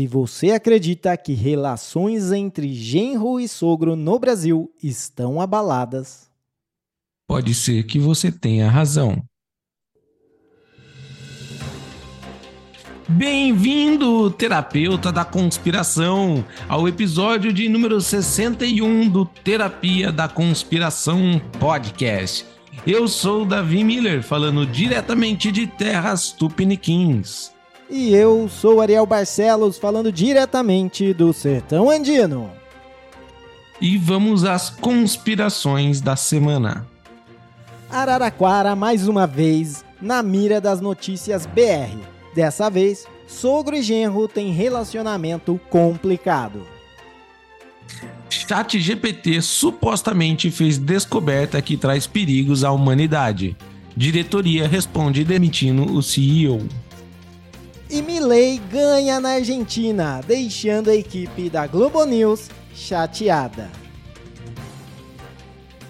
Se você acredita que relações entre genro e sogro no Brasil estão abaladas, pode ser que você tenha razão. Bem-vindo, terapeuta da conspiração, ao episódio de número 61 do Terapia da Conspiração Podcast. Eu sou Davi Miller, falando diretamente de terras tupiniquins. E eu sou Ariel Barcelos, falando diretamente do Sertão Andino. E vamos às conspirações da semana. Araraquara, mais uma vez, na mira das notícias BR. Dessa vez, sogro e genro têm relacionamento complicado. Chat GPT supostamente fez descoberta que traz perigos à humanidade. Diretoria responde demitindo o CEO. E Milley ganha na Argentina, deixando a equipe da Globo News chateada.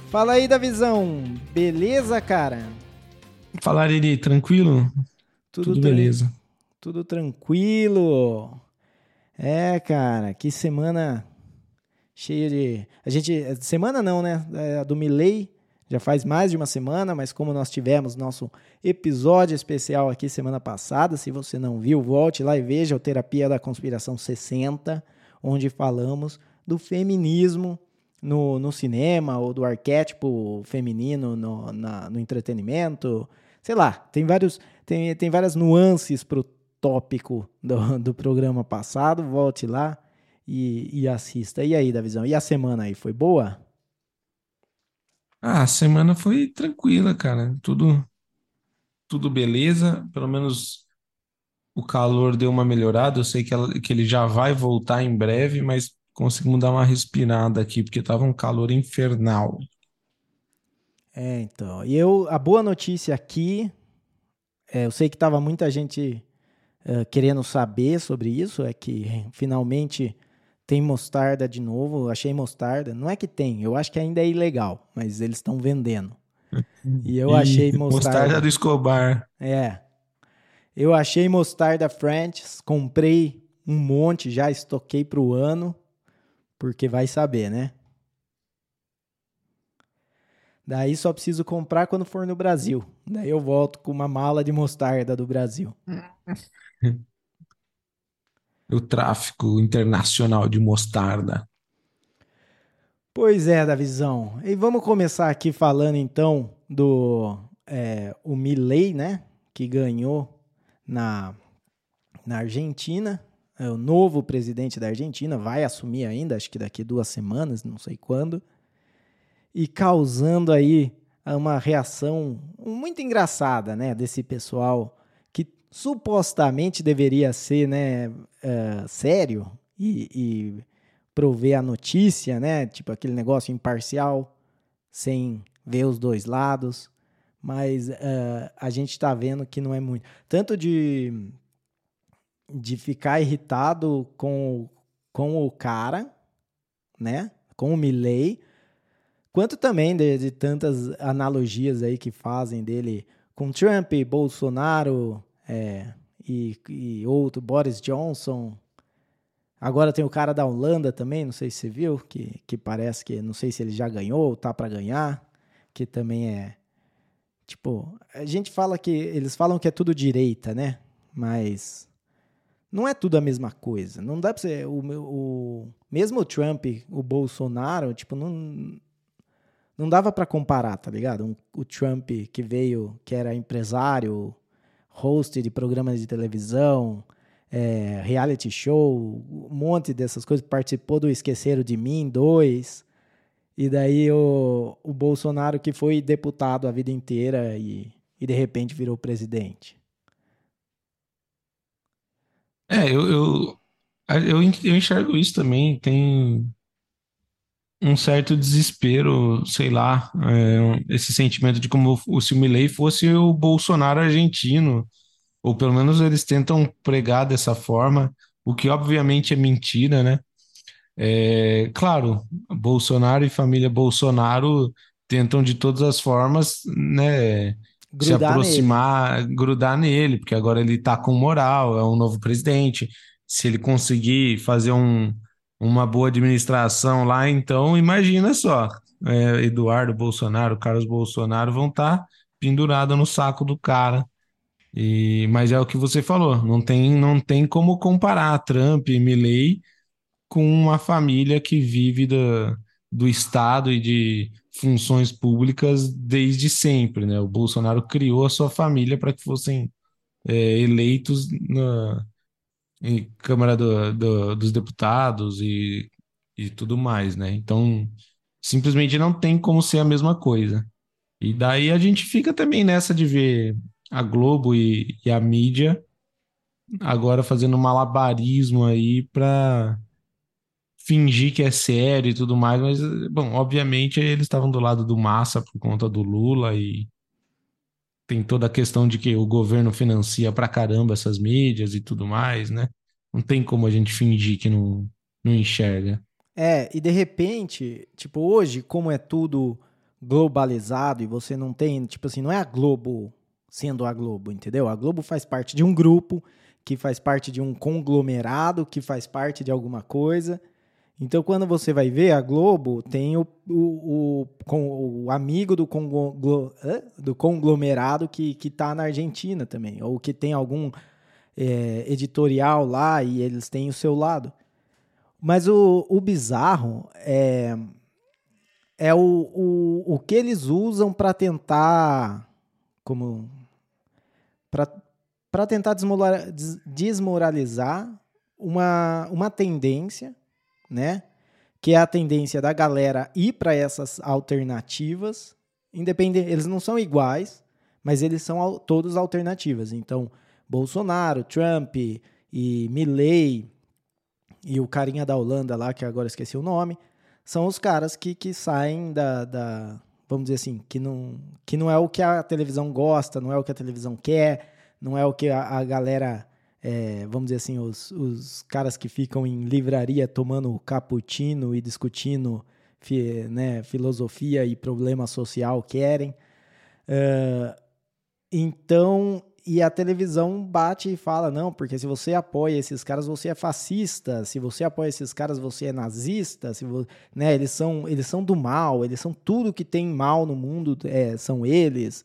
Fala aí, Davizão. Beleza, cara? Falar ele tranquilo? Tudo, Tudo beleza. Tudo tranquilo. É, cara, que semana cheia de. A gente. Semana não, né? É, do Milley já faz mais de uma semana, mas como nós tivemos nosso episódio especial aqui semana passada, se você não viu, volte lá e veja o Terapia da Conspiração 60, onde falamos do feminismo no, no cinema ou do arquétipo feminino no, na, no entretenimento. Sei lá, tem, vários, tem, tem várias nuances para o tópico do, do programa passado. Volte lá e, e assista. E aí, Davizão? E a semana aí, foi boa? Ah, a semana foi tranquila, cara. Tudo, tudo beleza. Pelo menos o calor deu uma melhorada. Eu sei que, ela, que ele já vai voltar em breve, mas conseguimos dar uma respirada aqui, porque tava um calor infernal. É, então. E eu, a boa notícia aqui, é, eu sei que tava muita gente uh, querendo saber sobre isso, é que finalmente tem mostarda de novo, achei mostarda. Não é que tem, eu acho que ainda é ilegal, mas eles estão vendendo. E eu achei mostarda. Mostarda do Escobar. É. Eu achei mostarda French, comprei um monte, já estoquei para o ano, porque vai saber, né? Daí só preciso comprar quando for no Brasil. Daí eu volto com uma mala de mostarda do Brasil. o tráfico internacional de mostarda. Pois é, Davizão. E vamos começar aqui falando então do é, o Milley, né? Que ganhou na, na Argentina. É o novo presidente da Argentina, vai assumir ainda, acho que daqui duas semanas, não sei quando. E causando aí uma reação muito engraçada, né? Desse pessoal supostamente deveria ser né, uh, sério e, e prover a notícia, né? Tipo aquele negócio imparcial, sem ver os dois lados. Mas uh, a gente está vendo que não é muito. Tanto de, de ficar irritado com, com o cara, né? Com o Milley, quanto também de, de tantas analogias aí que fazem dele com Trump, Bolsonaro, é, e, e outro, Boris Johnson. Agora tem o cara da Holanda também, não sei se você viu, que, que parece que, não sei se ele já ganhou ou tá para ganhar, que também é. Tipo, a gente fala que. Eles falam que é tudo direita, né? Mas. Não é tudo a mesma coisa. Não dá pra ser. O, o, mesmo o Trump, o Bolsonaro, tipo, não. Não dava para comparar, tá ligado? O Trump que veio, que era empresário, host de programas de televisão, é, reality show, um monte dessas coisas. Participou do Esqueceram de Mim 2. E daí o, o Bolsonaro que foi deputado a vida inteira e, e de repente virou presidente. É, eu, eu, eu, eu enxergo isso também. Tem um certo desespero, sei lá, é, esse sentimento de como o, se o Milley fosse o Bolsonaro argentino, ou pelo menos eles tentam pregar dessa forma, o que obviamente é mentira, né? É, claro, Bolsonaro e família Bolsonaro tentam de todas as formas, né, grudar se aproximar, nele. grudar nele, porque agora ele tá com moral, é um novo presidente, se ele conseguir fazer um, uma boa administração lá, então imagina só, é, Eduardo Bolsonaro, Carlos Bolsonaro vão estar tá pendurados no saco do cara. E, mas é o que você falou, não tem, não tem como comparar Trump e Milley com uma família que vive do, do Estado e de funções públicas desde sempre, né? O Bolsonaro criou a sua família para que fossem é, eleitos na Câmara do, do, dos Deputados e, e tudo mais, né? Então, simplesmente não tem como ser a mesma coisa. E daí a gente fica também nessa de ver a Globo e, e a mídia agora fazendo malabarismo aí para fingir que é sério e tudo mais, mas, bom, obviamente eles estavam do lado do Massa por conta do Lula e tem toda a questão de que o governo financia pra caramba essas mídias e tudo mais, né? Não tem como a gente fingir que não, não enxerga. É, e de repente, tipo, hoje, como é tudo globalizado e você não tem, tipo assim, não é a Globo sendo a Globo, entendeu? A Globo faz parte de um grupo, que faz parte de um conglomerado, que faz parte de alguma coisa. Então, quando você vai ver, a Globo tem o, o, o, o amigo do, conglo, do conglomerado que está na Argentina também, ou que tem algum é, editorial lá e eles têm o seu lado. Mas o, o bizarro é, é o, o, o que eles usam para tentar. Como. Para tentar desmoralizar uma, uma tendência né? Que é a tendência da galera ir para essas alternativas, independente, eles não são iguais, mas eles são todos alternativas. Então, Bolsonaro, Trump e Milley e o carinha da Holanda lá, que agora esqueci o nome, são os caras que, que saem da, da, vamos dizer assim, que não, que não é o que a televisão gosta, não é o que a televisão quer, não é o que a, a galera é, vamos dizer assim, os, os caras que ficam em livraria tomando cappuccino e discutindo fi, né, filosofia e problema social querem. Uh, então, e a televisão bate e fala: não, porque se você apoia esses caras, você é fascista, se você apoia esses caras, você é nazista, se né, eles, são, eles são do mal, eles são tudo que tem mal no mundo, é, são eles.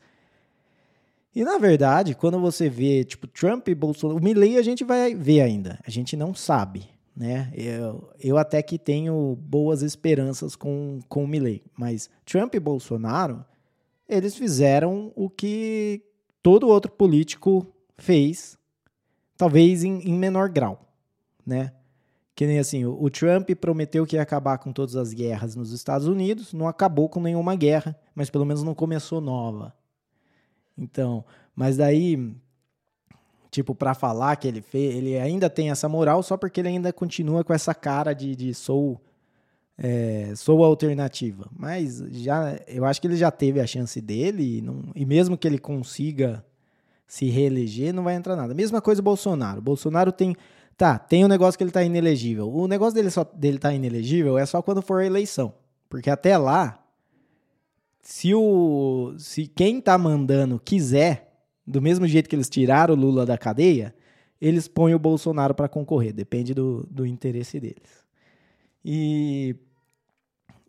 E na verdade, quando você vê, tipo, Trump e Bolsonaro, o Milley a gente vai ver ainda, a gente não sabe, né? Eu, eu até que tenho boas esperanças com, com o Milley, mas Trump e Bolsonaro, eles fizeram o que todo outro político fez, talvez em, em menor grau, né? Que nem assim, o, o Trump prometeu que ia acabar com todas as guerras nos Estados Unidos, não acabou com nenhuma guerra, mas pelo menos não começou nova, então, mas daí, tipo, para falar que ele fez, ele ainda tem essa moral só porque ele ainda continua com essa cara de, de sou é, sou alternativa. Mas já, eu acho que ele já teve a chance dele e, não, e mesmo que ele consiga se reeleger, não vai entrar nada. Mesma coisa o Bolsonaro. O Bolsonaro tem Tá, tem um negócio que ele tá inelegível. O negócio dele só dele tá inelegível é só quando for a eleição. Porque até lá, se o se quem tá mandando quiser, do mesmo jeito que eles tiraram o Lula da cadeia, eles põem o Bolsonaro para concorrer, depende do, do interesse deles. E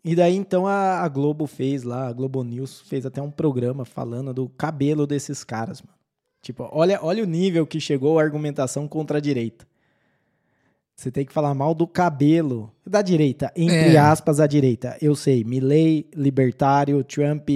e daí então a, a, Globo fez lá, a Globo News fez até um programa falando do cabelo desses caras, mano. Tipo, olha, olha o nível que chegou a argumentação contra a direita. Você tem que falar mal do cabelo da direita, entre é. aspas, a direita. Eu sei, Milley, libertário, Trump,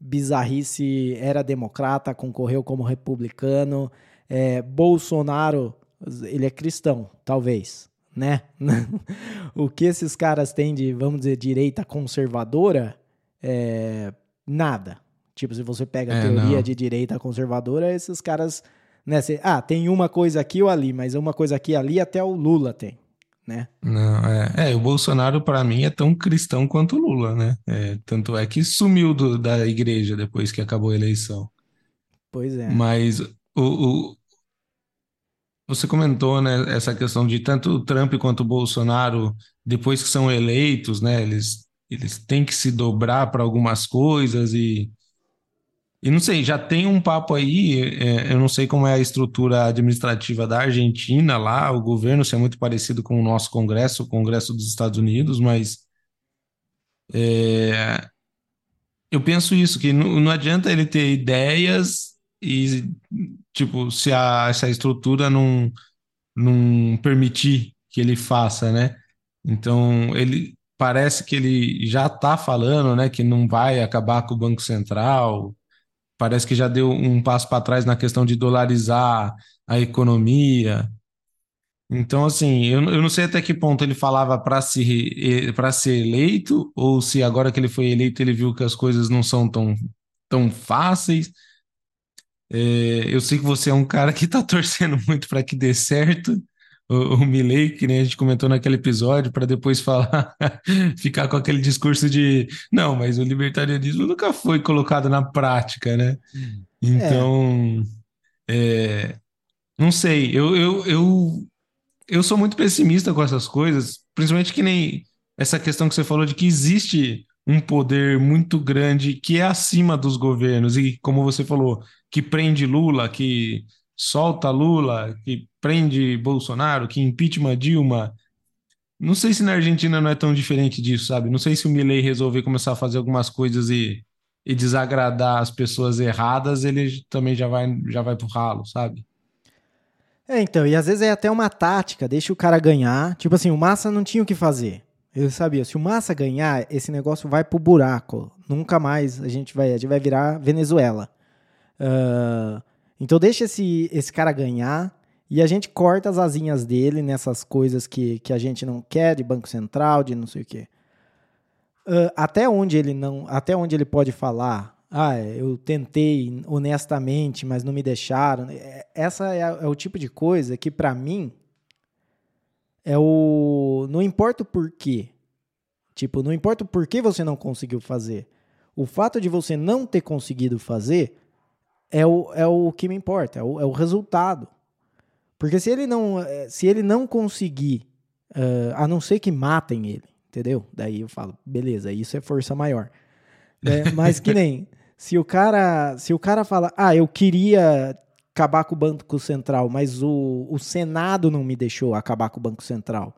bizarrice, era democrata, concorreu como republicano. É, Bolsonaro, ele é cristão, talvez, né? o que esses caras têm de, vamos dizer, direita conservadora, é nada. Tipo, se você pega a é, teoria não. de direita conservadora, esses caras né? Cê, ah, tem uma coisa aqui ou ali, mas uma coisa aqui ali até o Lula tem, né? Não, é, é o Bolsonaro para mim é tão cristão quanto o Lula, né? É, tanto é que sumiu do, da igreja depois que acabou a eleição. Pois é. Mas o, o você comentou, né, essa questão de tanto o Trump quanto o Bolsonaro, depois que são eleitos, né, eles, eles têm que se dobrar para algumas coisas e E não sei, já tem um papo aí, é, eu não sei como é a estrutura administrativa da Argentina lá, o governo, se é muito parecido com o nosso Congresso, o Congresso dos Estados Unidos, mas é, eu penso isso, que não, não adianta ele ter ideias e, tipo, se a, essa estrutura não, não permitir que ele faça, né? Então, ele parece que ele já está falando, né, que não vai acabar com o Banco Central, parece que já deu um passo para trás na questão de dolarizar a economia. Então, assim, eu, eu não sei até que ponto ele falava para se, para ser eleito, ou se agora que ele foi eleito ele viu que as coisas não são tão, tão fáceis. É, eu sei que você é um cara que está torcendo muito para que dê certo o, o Milley, que nem a gente comentou naquele episódio, para depois falar, ficar com aquele discurso de não, mas o libertarianismo nunca foi colocado na prática, né? Hum. Então, é. É, não sei, eu, eu, eu, eu sou muito pessimista com essas coisas, principalmente que nem essa questão que você falou de que existe um poder muito grande que é acima dos governos, e como você falou, que prende Lula, que solta Lula, que prende Bolsonaro, que impeachment Dilma. Não sei se na Argentina não é tão diferente disso, sabe? Não sei se o Milei resolver começar a fazer algumas coisas e, e desagradar as pessoas erradas, ele também já vai, já vai pro ralo, sabe? É, então, e às vezes é até uma tática, deixa o cara ganhar. Tipo assim, o Massa não tinha o que fazer. Eu sabia, se o Massa ganhar, esse negócio vai pro buraco. Nunca mais a gente vai, a gente vai virar Venezuela. Uh, então deixa esse, esse cara ganhar e a gente corta as asinhas dele nessas coisas que, que a gente não quer, de Banco Central, de não sei o quê. Uh, até onde ele não. Até onde ele pode falar. Ah, eu tentei honestamente, mas não me deixaram. É, essa é, é o tipo de coisa que, para mim, é o. Não importa o porquê. Tipo, não importa o porquê você não conseguiu fazer. O fato de você não ter conseguido fazer é o, é o que me importa, é o, é o resultado. Porque se ele não, eh, se ele não conseguir, uh, a não ser que matem ele, entendeu? Daí eu falo, beleza, isso é força maior. É, mas que nem, se o cara, se o cara fala, ah, eu queria acabar com o Banco Central, mas o, o Senado não me deixou acabar com o Banco Central.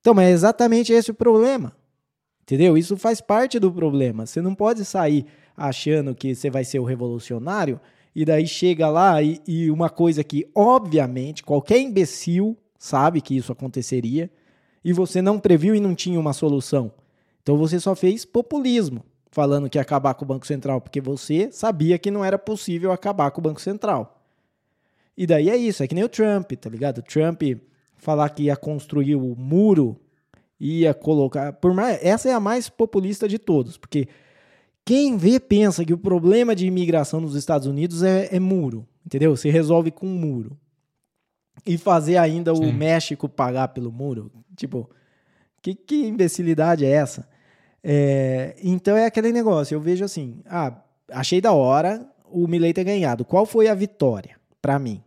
Então, mas é exatamente esse o problema. Entendeu? Isso faz parte do problema. Você não pode sair achando que você vai ser o revolucionário e daí chega lá e, e uma coisa que, obviamente, qualquer imbecil sabe que isso aconteceria e você não previu e não tinha uma solução. Então você só fez populismo, falando que ia acabar com o Banco Central, porque você sabia que não era possível acabar com o Banco Central. E daí é isso, é que nem o Trump, tá ligado? O Trump falar que ia construir o muro, ia colocar. Por mais, essa é a mais populista de todos, porque quem vê pensa que o problema de imigração nos Estados Unidos é, é muro, entendeu? Se resolve com um muro. E fazer ainda Sim. o México pagar pelo muro. Tipo, que, que imbecilidade é essa? É, então é aquele negócio. Eu vejo assim: ah, achei da hora o Milley ter ganhado. Qual foi a vitória para mim?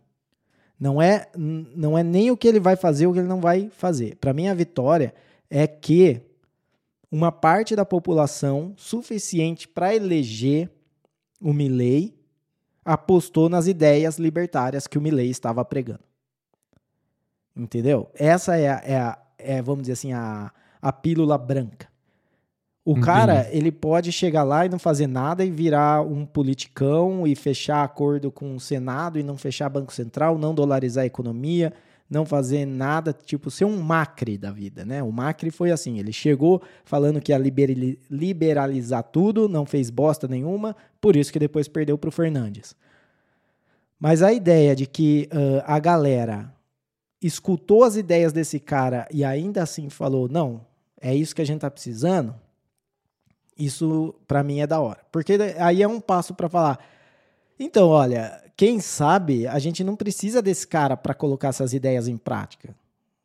Não é, não é nem o que ele vai fazer ou o que ele não vai fazer. Para mim, a vitória é que uma parte da população suficiente para eleger o Milley apostou nas ideias libertárias que o Milley estava pregando. Entendeu? Essa é, a, é, a, é vamos dizer assim, a, a pílula branca. O Entendi. cara, ele pode chegar lá e não fazer nada e virar um politicão e fechar acordo com o Senado e não fechar Banco Central, não dolarizar a economia, não fazer nada, tipo, ser um Macri da vida, né? O Macri foi assim, ele chegou falando que ia liberalizar tudo, não fez bosta nenhuma, por isso que depois perdeu para o Fernandes. Mas a ideia de que uh, a galera escutou as ideias desse cara e ainda assim falou, não, é isso que a gente tá precisando, isso para mim é da hora. Porque aí é um passo para falar, então, olha, quem sabe a gente não precisa desse cara para colocar essas ideias em prática.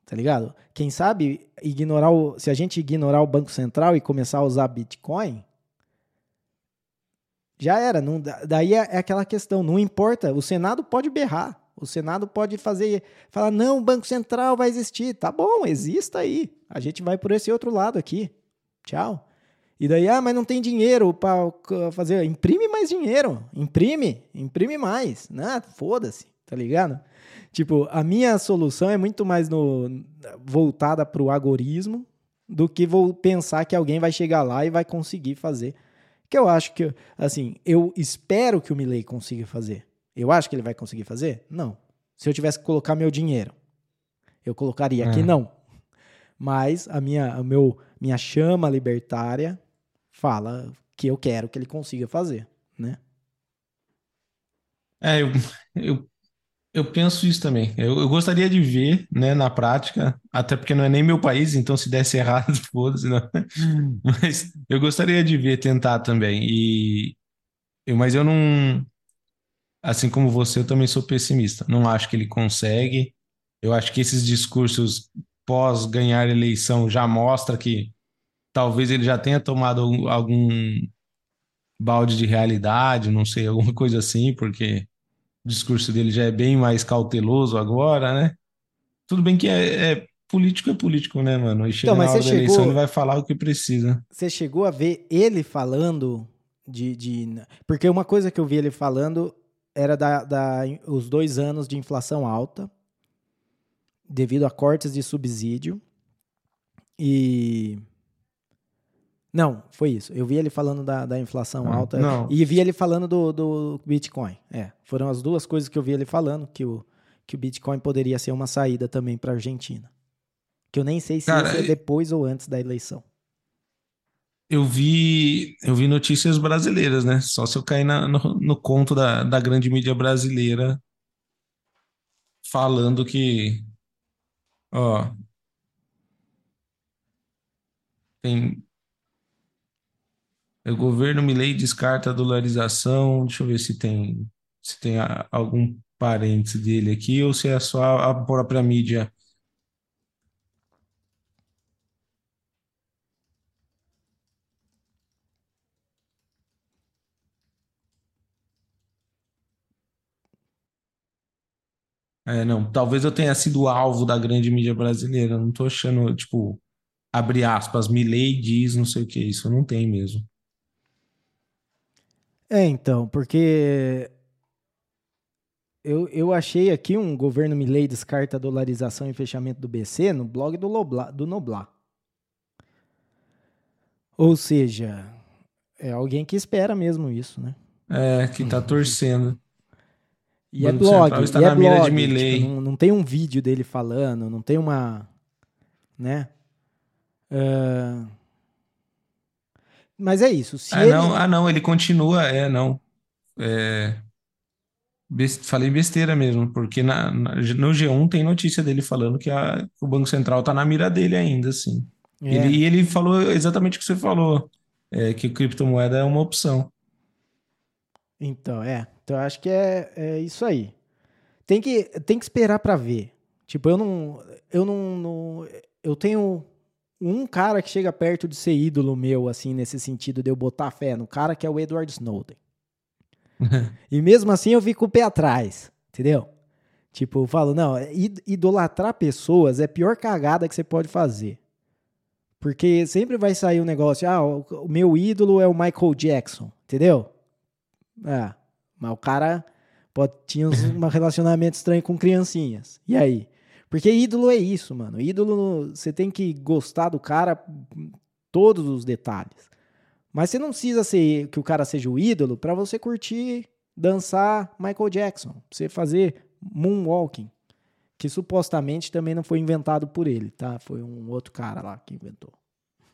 Tá ligado? Quem sabe ignorar o, se a gente ignorar o Banco Central e começar a usar Bitcoin, já era. Não, daí é, é aquela questão, não importa, o Senado pode berrar. O Senado pode fazer, falar, não, o Banco Central vai existir. Tá bom, exista aí. A gente vai por esse outro lado aqui. Tchau. E daí, ah, mas não tem dinheiro para fazer. Imprime mais dinheiro. Imprime, imprime mais. Né? Foda-se, tá ligado? Tipo, a minha solução é muito mais no, voltada para o agorismo do que vou pensar que alguém vai chegar lá e vai conseguir fazer. Que eu acho que, assim, eu espero que o Milley consiga fazer. Eu acho que ele vai conseguir fazer? Não. Se eu tivesse que colocar meu dinheiro, eu colocaria aqui é. não. Mas a minha, a meu, minha chama libertária fala que eu quero que ele consiga fazer, né? É, eu, eu, eu penso isso também. Eu, eu gostaria de ver, né, na prática, até porque não é nem meu país, então se desse errado, foda-se, não. Mas eu gostaria de ver tentar também. E, eu, mas eu não, assim como você, eu também sou pessimista. Não acho que ele consegue. Eu acho que esses discursos pós ganhar eleição já mostra que talvez ele já tenha tomado algum, algum balde de realidade, não sei, alguma coisa assim, porque o discurso dele já é bem mais cauteloso agora, né? Tudo bem que é, é político é político, né, mano? E chega então, na hora da chegou, eleição ele vai falar o que precisa. Você chegou a ver ele falando de, de... Porque uma coisa que eu vi ele falando era da, da, os dois anos de inflação alta, devido a cortes de subsídio. E. Não, foi isso. Eu vi ele falando da, da inflação ah, alta não. e vi ele falando do, do Bitcoin. É, foram as duas coisas que eu vi ele falando, que o, que o Bitcoin poderia ser uma saída também para a Argentina. Que eu nem sei se Cara, isso é depois ou antes da eleição. Eu vi, eu vi notícias brasileiras, né? Só se eu cair na, no, no conto da, da grande mídia brasileira falando que, ó, tem o governo Milei descarta a dolarização. Deixa eu ver se tem se tem algum parente dele aqui ou se é só a própria mídia É, não, talvez eu tenha sido alvo da grande mídia brasileira. Não tô achando, tipo, abre aspas, Milley diz não sei o que, isso não tem mesmo. É, então, porque eu, eu achei aqui um governo Milley descarta a dolarização e fechamento do BC no blog do, Lobla, do Noblar. Ou seja, é alguém que espera mesmo isso, né? É, que tá torcendo. E é blog, está e é na blog, de Tipo, não, não, tem um vídeo dele falando, não tem uma, né? Uh... Mas é isso. Ah, ele... não, ah, não, ele continua, é, não. É... Best... Falei besteira mesmo, porque na, na, no G1 tem notícia dele falando que, a, o Banco Central tá na mira dele ainda, assim. É. Ele, e ele falou exatamente o que você falou, é, que criptomoeda é uma opção. Então, é. Então, acho que é, é isso aí. Tem que, tem que esperar para ver. Tipo, eu não, eu não, não, Eu tenho um cara que chega perto de ser ídolo meu, assim, nesse sentido de eu botar fé no cara, que é o Edward Snowden. e mesmo assim eu fico o pé atrás, entendeu? Tipo, eu falo, não, idolatrar pessoas é a pior cagada que você pode fazer. Porque sempre vai sair um negócio, ah, o meu ídolo é o Michael Jackson, entendeu? É, mas o cara pode, tinha um relacionamento estranho com criancinhas. E aí? Porque ídolo é isso, mano. Ídolo, você tem que gostar do cara, todos os detalhes. Mas você não precisa ser que o cara seja o ídolo para você curtir, dançar Michael Jackson, pra você fazer moonwalking, que supostamente também não foi inventado por ele, tá? Foi um outro cara lá que inventou.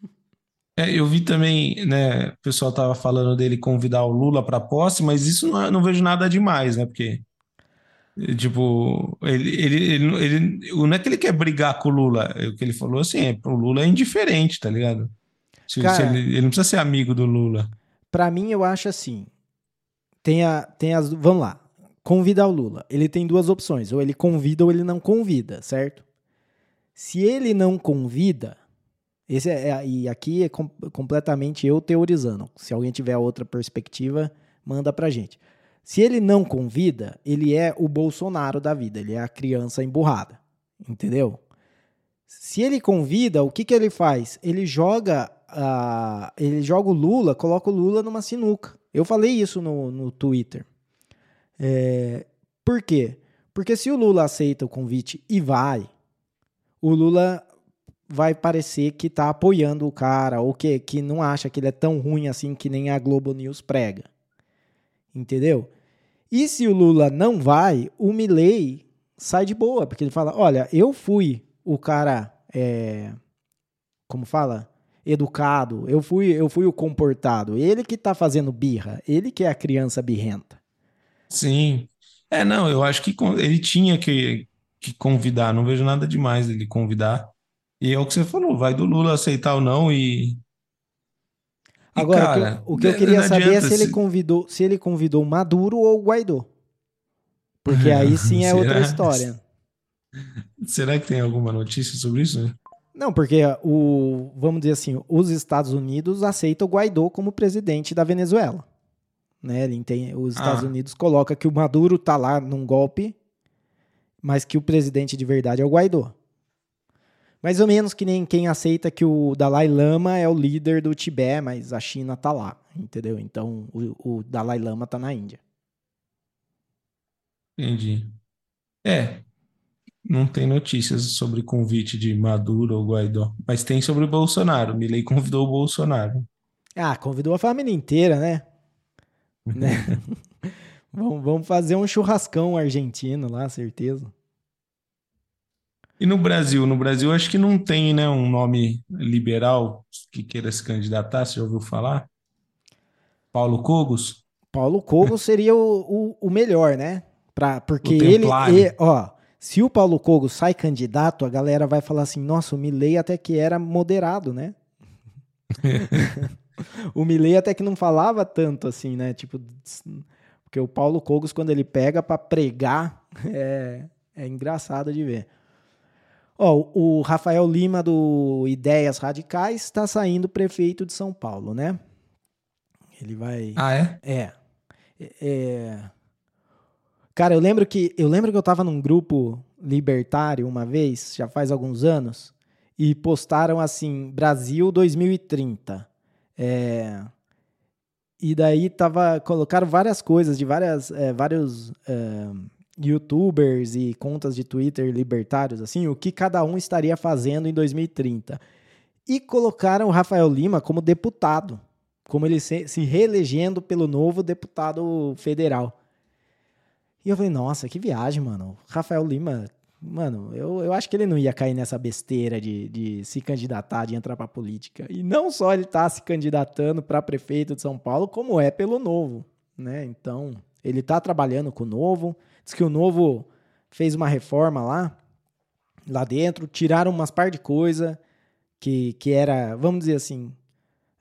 É, eu vi também, né, o pessoal tava falando dele convidar o Lula para posse, mas isso não, é, não vejo nada demais, né? Porque, tipo, ele, ele, ele, ele, não é que ele quer brigar com o Lula, é o que ele falou assim, é, o Lula é indiferente, tá ligado? Se, Cara, se ele, ele, não precisa ser amigo do Lula. Para mim, eu acho assim, tem, a, tem as, vamos lá, convidar o Lula, ele tem duas opções, ou ele convida ou ele não convida, certo? Se ele não convida esse é, é, e aqui é com, completamente eu teorizando. Se alguém tiver outra perspectiva, manda pra gente. Se ele não convida, ele é o Bolsonaro da vida, ele é a criança emburrada. Entendeu? Se ele convida, o que, que ele faz? Ele joga a, ele joga o Lula, coloca o Lula numa sinuca. Eu falei isso no, no Twitter. É, por quê? Porque se o Lula aceita o convite e vai, o Lula vai parecer que tá apoiando o cara ou que, que não acha que ele é tão ruim assim que nem a Globo News prega. Entendeu? E se o Lula não vai, o Milley sai de boa, porque ele fala: olha, eu fui o cara, é, como fala? Educado, eu fui, eu fui o comportado. Ele que tá fazendo birra, ele que é a criança birrenta. Sim. É, não, eu acho que ele tinha que, que convidar, não vejo nada demais ele convidar. E é o que você falou, vai do Lula aceitar ou não e. Agora, cara, o que eu, o que eu queria saber é se ele convidou, se ele convidou Maduro ou Guaidó. Porque aí sim é outra história. Será que tem alguma notícia sobre isso? Não, porque o, vamos dizer assim, os Estados Unidos aceitam o Guaidó como presidente da Venezuela. Né? Ele tem, os Estados ah. Unidos coloca que o Maduro tá lá num golpe, mas que o presidente de verdade é o Guaidó. Mais ou menos que nem quem aceita que o Dalai Lama é o líder do Tibete, mas a China tá lá, entendeu? Então o, o Dalai Lama tá na Índia. Entendi. É, não tem notícias sobre convite de Maduro ou Guaidó, mas tem sobre o Bolsonaro. Milley convidou o Bolsonaro. Ah, convidou a família inteira, né? né? vamos, vamos fazer um churrascão argentino lá, certeza. E no Brasil? No Brasil, acho que não tem né, um nome liberal que queira se candidatar, você já ouviu falar? Paulo Cogos? Paulo Cogos seria o, o, o, melhor, né? Pra, porque ele, ele, ó, se o Paulo Cogos sai candidato, a galera vai falar assim, nossa, o Milley até que era moderado, né? o Milley até que não falava tanto assim, né? Tipo, porque o Paulo Cogos, quando ele pega para pregar, é, é engraçado de ver. Ó, o Rafael Lima do Ideias Radicais está saindo prefeito de São Paulo, né? Ele vai. Ah, é? É. é... Cara, eu lembro que eu lembro que eu tava num grupo libertário uma vez, já faz alguns anos, e postaram assim Brasil 2030. É... E daí tava colocaram várias coisas de várias é, vários é, youtubers e contas de Twitter libertários, assim, o que cada um estaria fazendo em 2030. E colocaram o Rafael Lima como deputado, como ele se, se reelegendo pelo novo deputado federal. E eu falei, nossa, que viagem, mano. Rafael Lima, mano, eu, eu acho que ele não ia cair nessa besteira de, de se candidatar, de entrar pra política. E não só ele tá se candidatando para prefeito de São Paulo, como é pelo novo, né? Então, ele tá trabalhando com o novo, Diz que o novo fez uma reforma lá, lá dentro, tiraram umas par de coisa que, que era, vamos dizer assim,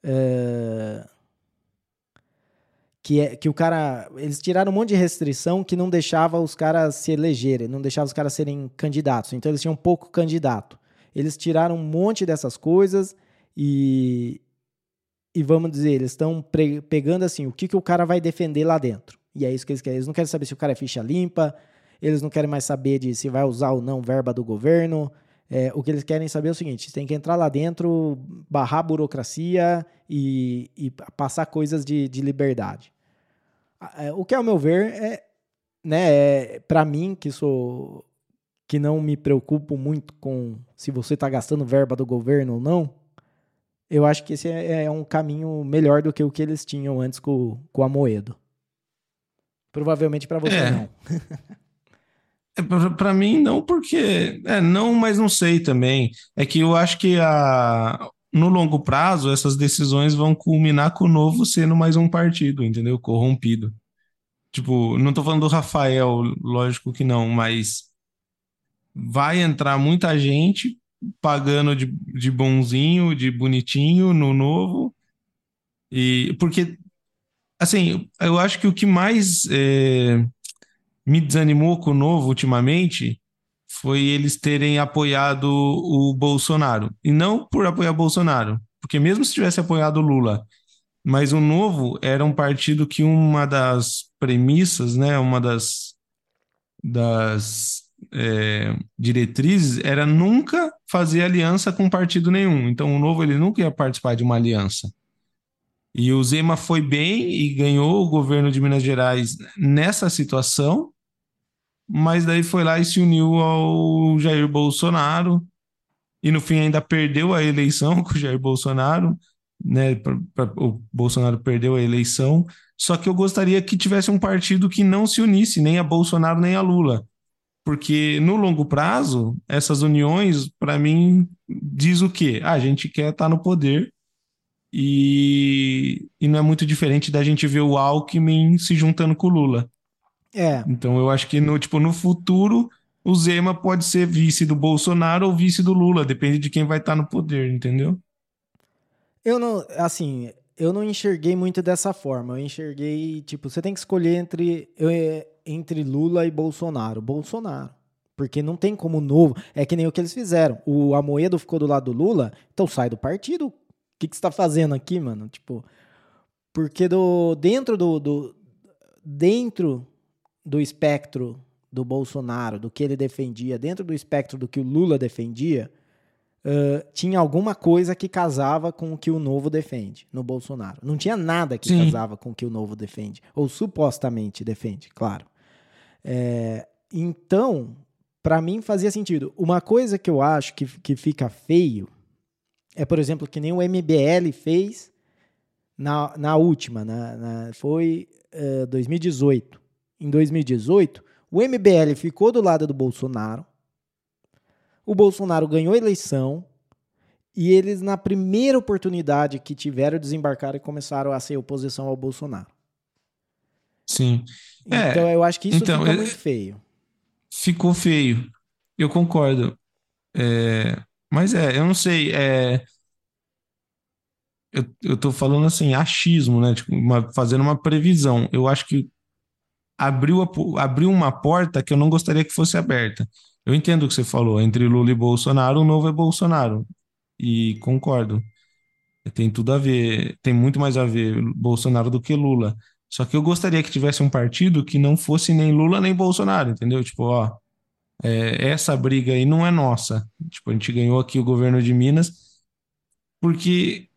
uh, que, é, que o cara. Eles tiraram um monte de restrição que não deixava os caras se elegerem, não deixava os caras serem candidatos. Então eles tinham pouco candidato. Eles tiraram um monte dessas coisas e. E vamos dizer, eles estão pegando assim, o que, que o cara vai defender lá dentro. E é isso que eles querem. Eles não querem saber se o cara é ficha limpa, eles não querem mais saber de se vai usar ou não verba do governo. É, o que eles querem saber é o seguinte: tem que entrar lá dentro, barrar a burocracia e, e passar coisas de, de liberdade. É, o que, ao meu ver, é, né, é, para mim, que sou que não me preocupo muito com se você está gastando verba do governo ou não, eu acho que esse é, é, um caminho melhor do que o que eles tinham antes com, com a Moedo. Provavelmente para você é. não. é, para mim não, porque é não, mas não sei também. É que eu acho que a no longo prazo essas decisões vão culminar com o novo sendo mais um partido, entendeu? Corrompido. Tipo, não tô falando do Rafael, lógico que não, mas vai entrar muita gente pagando de, de bonzinho, de bonitinho no novo. E porque assim, eu acho que o que mais é, me desanimou com o novo ultimamente foi eles terem apoiado o Bolsonaro. E não por apoiar Bolsonaro, porque mesmo se tivesse apoiado o Lula, mas o novo era um partido que uma das premissas, né, uma das, das é, diretrizes era nunca fazer aliança com partido nenhum. Então o Novo ele nunca ia participar de uma aliança. E o Zema foi bem e ganhou o governo de Minas Gerais nessa situação, mas daí foi lá e se uniu ao Jair Bolsonaro e no fim ainda perdeu a eleição com o Jair Bolsonaro, né? O Bolsonaro perdeu a eleição. Só que eu gostaria que tivesse um partido que não se unisse nem a Bolsonaro nem a Lula. Porque no longo prazo, essas uniões, para mim, diz o quê? Ah, a gente quer estar tá no poder e, e não é muito diferente da gente ver o Alckmin se juntando com o Lula. É. Então eu acho que no, tipo, no futuro o Zema pode ser vice do Bolsonaro ou vice do Lula, depende de quem vai estar no poder, entendeu? Eu não, assim, eu não enxerguei muito dessa forma. Eu enxerguei, tipo, você tem que escolher entre, entre Lula e Bolsonaro. Bolsonaro. Porque não tem como novo. É que nem o que eles fizeram. O Amoedo ficou do lado do Lula, então sai do partido que, que você tá fazendo aqui, mano? Tipo, porque do, dentro do, do dentro do espectro do Bolsonaro, do que ele defendia, dentro do espectro do que o Lula defendia, uh, tinha alguma coisa que casava com o que o Novo defende no Bolsonaro. Não tinha nada que Sim. casava com o que o Novo defende, ou supostamente defende, claro. É, então, para mim fazia sentido. Uma coisa que eu acho que, que fica feio é, por exemplo, que nem o MBL fez na, na última, na, na foi uh, eh, 2018. Em 2018, o MBL ficou do lado do Bolsonaro, o Bolsonaro ganhou a eleição e eles, na primeira oportunidade que tiveram, desembarcaram e começaram a ser oposição ao Bolsonaro. Sim. Então é, eu acho que isso então, fica muito feio. Ficou feio. Eu concordo. É, mas é, eu não sei, é, eu, eu tô falando assim, achismo, né? Tipo, uma, fazendo uma previsão. Eu acho que abriu, a, abriu uma porta que eu não gostaria que fosse aberta. Eu entendo o que você falou, entre Lula e Bolsonaro, o novo é Bolsonaro. E concordo. Tem tudo a ver, tem muito mais a ver Bolsonaro do que Lula. Só que eu gostaria que tivesse um partido que não fosse nem Lula nem Bolsonaro, entendeu? Tipo, ó, é, essa briga aí não é nossa. Tipo, a gente ganhou aqui o governo de Minas porque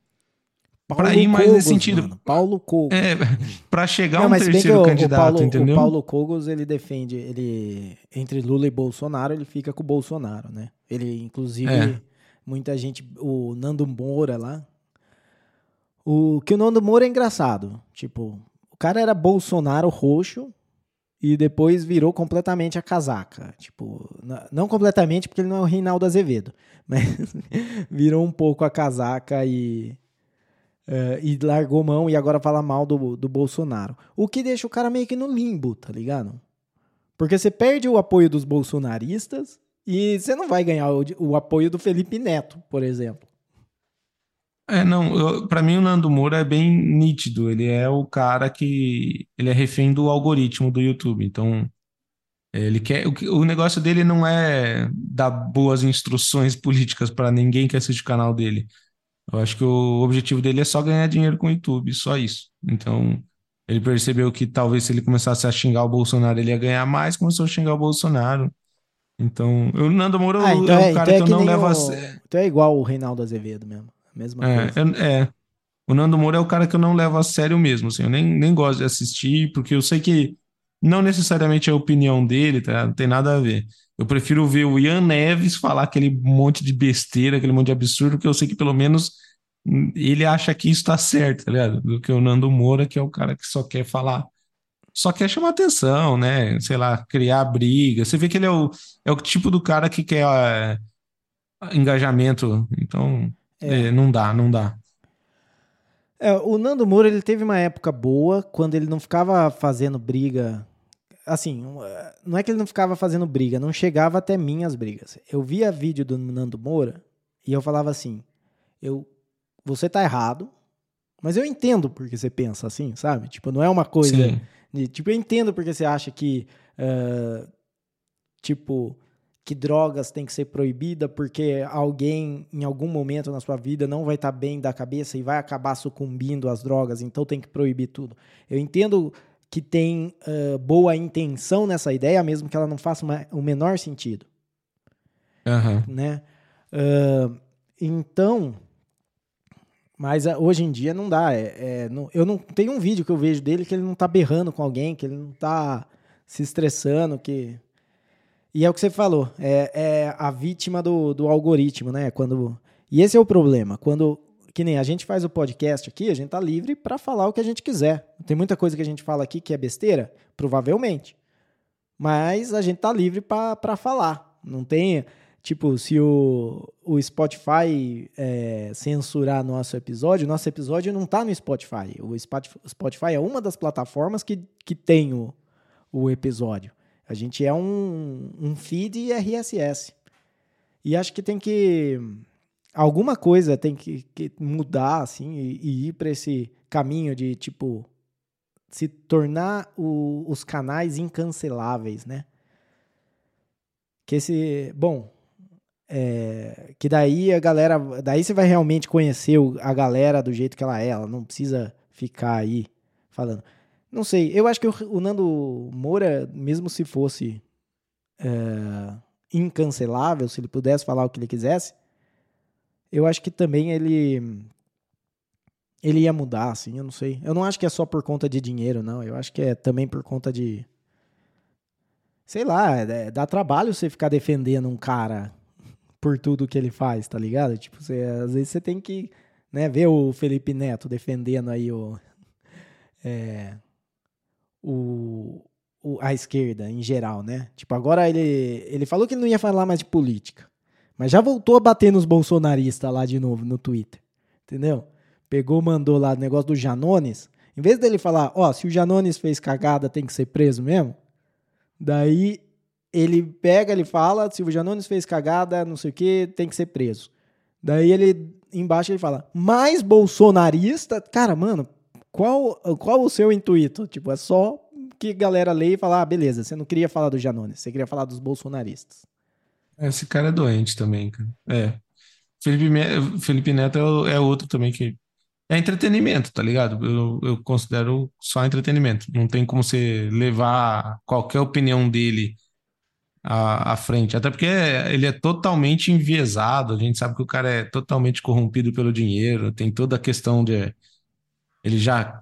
para ir mais nesse sentido. Mano, Paulo Cogos. É, para chegar não, um terceiro o, candidato, o Paulo, entendeu? O Paulo Cogos, ele defende, ele entre Lula e Bolsonaro, ele fica com o Bolsonaro, né? Ele, inclusive, é. muita gente, o Nando Moura lá, o que o Nando Moura é engraçado, tipo, o cara era Bolsonaro roxo, e depois virou completamente a casaca. Tipo, não completamente porque ele não é o Reinaldo Azevedo, mas virou um pouco a casaca e, uh, e largou mão e agora fala mal do, do Bolsonaro. O que deixa o cara meio que no limbo, tá ligado? Porque você perde o apoio dos bolsonaristas e você não vai ganhar o, o apoio do Felipe Neto, por exemplo. É, não, para mim o Nando Moura é bem nítido. Ele é o cara que ele é refém do algoritmo do YouTube. Então, ele quer o, o negócio dele não é dar boas instruções políticas para ninguém que assiste o canal dele. Eu acho que o objetivo dele é só ganhar dinheiro com o YouTube, só isso. Então, ele percebeu que talvez se ele começasse a xingar o Bolsonaro, ele ia ganhar mais, começou a xingar o Bolsonaro. Então, o Nando Moura ah, então é, é um cara então é que eu não levo a sério. Então é igual o Reinaldo Azevedo mesmo. Mesma é, coisa. É, é, O Nando Moura é o cara que eu não levo a sério mesmo, assim, eu nem, nem gosto de assistir, porque eu sei que não necessariamente é a opinião dele, tá? Não tem nada a ver. Eu prefiro ver o Ian Neves falar aquele monte de besteira, aquele monte de absurdo, porque eu sei que pelo menos ele acha que isso tá certo, tá ligado? Do que o Nando Moura, que é o cara que só quer falar, só quer chamar atenção, né? Sei lá, criar briga. Você vê que ele é o, é o tipo do cara que quer é, engajamento. Então, é. É, não dá, não dá. É, o Nando Moura ele teve uma época boa quando ele não ficava fazendo briga. Assim, não é que ele não ficava fazendo briga, não chegava até mim as brigas. Eu via vídeo do Nando Moura e eu falava assim: eu, você tá errado, mas eu entendo porque você pensa assim, sabe? Tipo, não é uma coisa. De, tipo, eu entendo porque você acha que. Uh, tipo, que drogas tem que ser proibida porque alguém em algum momento na sua vida não vai estar tá bem da cabeça e vai acabar sucumbindo às drogas, então tem que proibir tudo. Eu entendo que tem uh, boa intenção nessa ideia, mesmo que ela não faça uma, o menor sentido. Uhum. Né? Uh, então, mas hoje em dia não dá. É, é, não, eu não tem um vídeo que eu vejo dele que ele não tá berrando com alguém, que ele não tá se estressando, que e é o que você falou, é, é a vítima do, do algoritmo, né? Quando e esse é o problema. Quando que nem a gente faz o podcast aqui, a gente tá livre para falar o que a gente quiser. Tem muita coisa que a gente fala aqui que é besteira, provavelmente. Mas a gente tá livre para falar. Não tem Tipo, se o, o Spotify é, censurar nosso episódio, nosso episódio não está no Spotify. O Spotify é uma das plataformas que, que tem o, o episódio. A gente é um, um feed RSS. E acho que tem que. Alguma coisa tem que, que mudar, assim, e, e ir para esse caminho de, tipo, se tornar o, os canais incanceláveis, né? Que esse. Bom, é, que daí a galera. Daí você vai realmente conhecer a galera do jeito que ela é. Ela não precisa ficar aí falando. Não sei, eu acho que o, Nando Moura, mesmo se fosse é, incancelável, se ele pudesse falar o que ele quisesse, eu acho que também ele. Ele ia mudar, assim, eu não sei. Eu não acho que é só por conta de dinheiro, não. Eu acho que é também por conta de. Sei lá, é, dá trabalho você ficar defendendo um cara por tudo que ele faz, tá ligado? Tipo, você, às vezes você tem que né, ver o Felipe Neto defendendo aí o, é, o, o, a esquerda em geral, né? Tipo, agora ele, ele falou que não ia falar mais de política, mas já voltou a bater nos bolsonaristas lá de novo no Twitter, entendeu? Pegou, mandou lá o negócio do Janones. Em vez dele falar, ó, oh, se o Janones fez cagada, tem que ser preso mesmo. Daí ele pega, ele fala, Silvio Janones fez cagada, não sei o que, tem que ser preso. Daí ele, embaixo ele fala, mais bolsonarista? Cara, mano, qual, qual o seu intuito? Tipo, é só que galera lê e fala, ah, beleza, você não queria falar do Janones, você queria falar dos bolsonaristas. Esse cara é doente também, cara. É. Felipe, Felipe Neto é, é outro também que é entretenimento, tá ligado? Eu, eu considero só entretenimento. Não tem como você levar qualquer opinião dele à, à frente. Até porque ele é totalmente enviesado, a gente sabe que o cara é totalmente corrompido pelo dinheiro, tem toda a questão de. Ele já.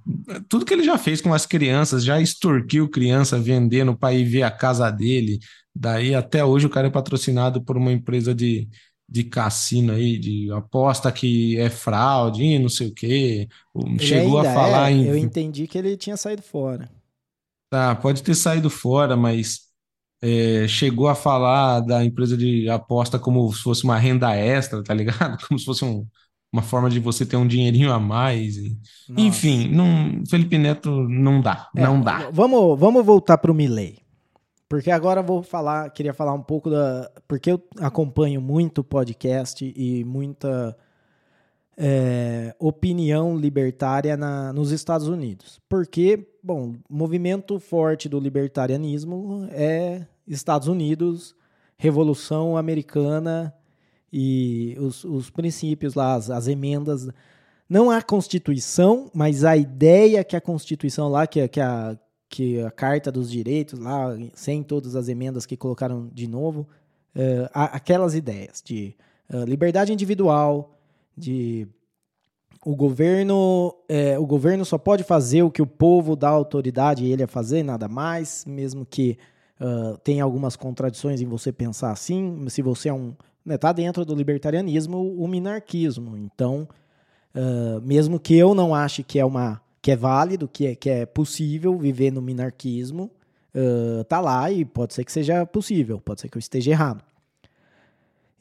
Tudo que ele já fez com as crianças, já extorquiu criança vendendo para ir ver a casa dele. Daí até hoje o cara é patrocinado por uma empresa de, de cassino aí, de aposta que é fraude, não sei o quê. Chegou a falar é, em. Eu entendi que ele tinha saído fora. Tá, pode ter saído fora, mas é, chegou a falar da empresa de aposta como se fosse uma renda extra, tá ligado? Como se fosse um, uma forma de você ter um dinheirinho a mais. E... Enfim, não, Felipe Neto não dá, é, não dá. Vamos, vamos voltar para o Milley. Porque agora vou falar, queria falar um pouco da. Porque eu acompanho muito podcast e muita é, opinião libertária na, nos Estados Unidos. Porque, bom, movimento forte do libertarianismo é Estados Unidos, Revolução Americana e os, os princípios lá, as, as, emendas. Não a Constituição, mas a ideia que a Constituição lá, que, que, a, que a Carta dos Direitos lá, sem todas as emendas que colocaram de novo, uh, aquelas ideias de uh, liberdade individual, de o governo, é, o governo só pode fazer o que o povo dá autoridade ele a fazer, nada mais, mesmo que uh, tenha algumas contradições em você pensar assim. Se você é um. Né, tá dentro do libertarianismo o minarquismo. Então, uh, mesmo que eu não ache que é uma que é válido, que é, que é possível viver no minarquismo, uh, tá lá e pode ser que seja possível, pode ser que eu esteja errado.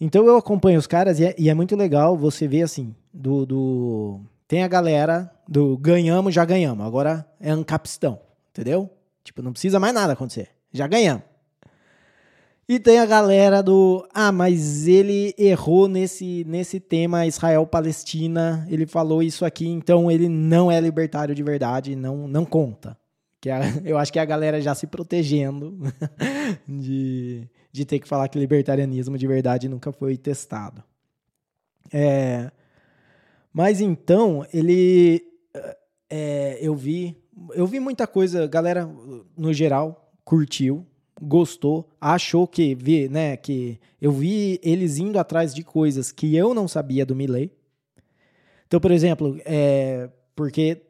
Então eu acompanho os caras e é, e é muito legal você ver assim, do, do, Tem a galera do ganhamos, já ganhamos. Agora é ancapistão, entendeu? Tipo, não precisa mais nada acontecer. Já ganhamos. E tem a galera do. Ah, mas ele errou nesse, nesse tema Israel-Palestina. Ele falou isso aqui, então ele não é libertário de verdade, não, não conta. Que a, eu acho que a galera já se protegendo de, de ter que falar que libertarianismo de verdade nunca foi testado. É, mas então, ele. É, eu vi eu vi muita coisa, galera, no geral, curtiu, gostou, achou que vi, né, que eu vi eles indo atrás de coisas que eu não sabia do Milley. Então, por exemplo, é, porque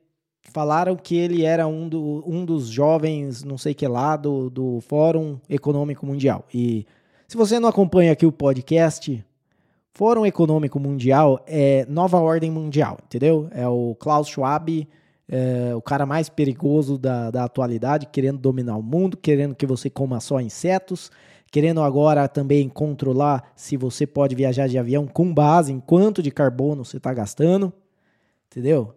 falaram que ele era um, do, um dos jovens, não sei que lá, do, do Fórum Econômico Mundial. E se você não acompanha aqui o podcast, Fórum Econômico Mundial é nova ordem mundial, entendeu? É o Klaus Schwab é, o cara mais perigoso da, da atualidade, querendo dominar o mundo, querendo que você coma só insetos, querendo agora também controlar se você pode viajar de avião com base em quanto de carbono você está gastando, entendeu?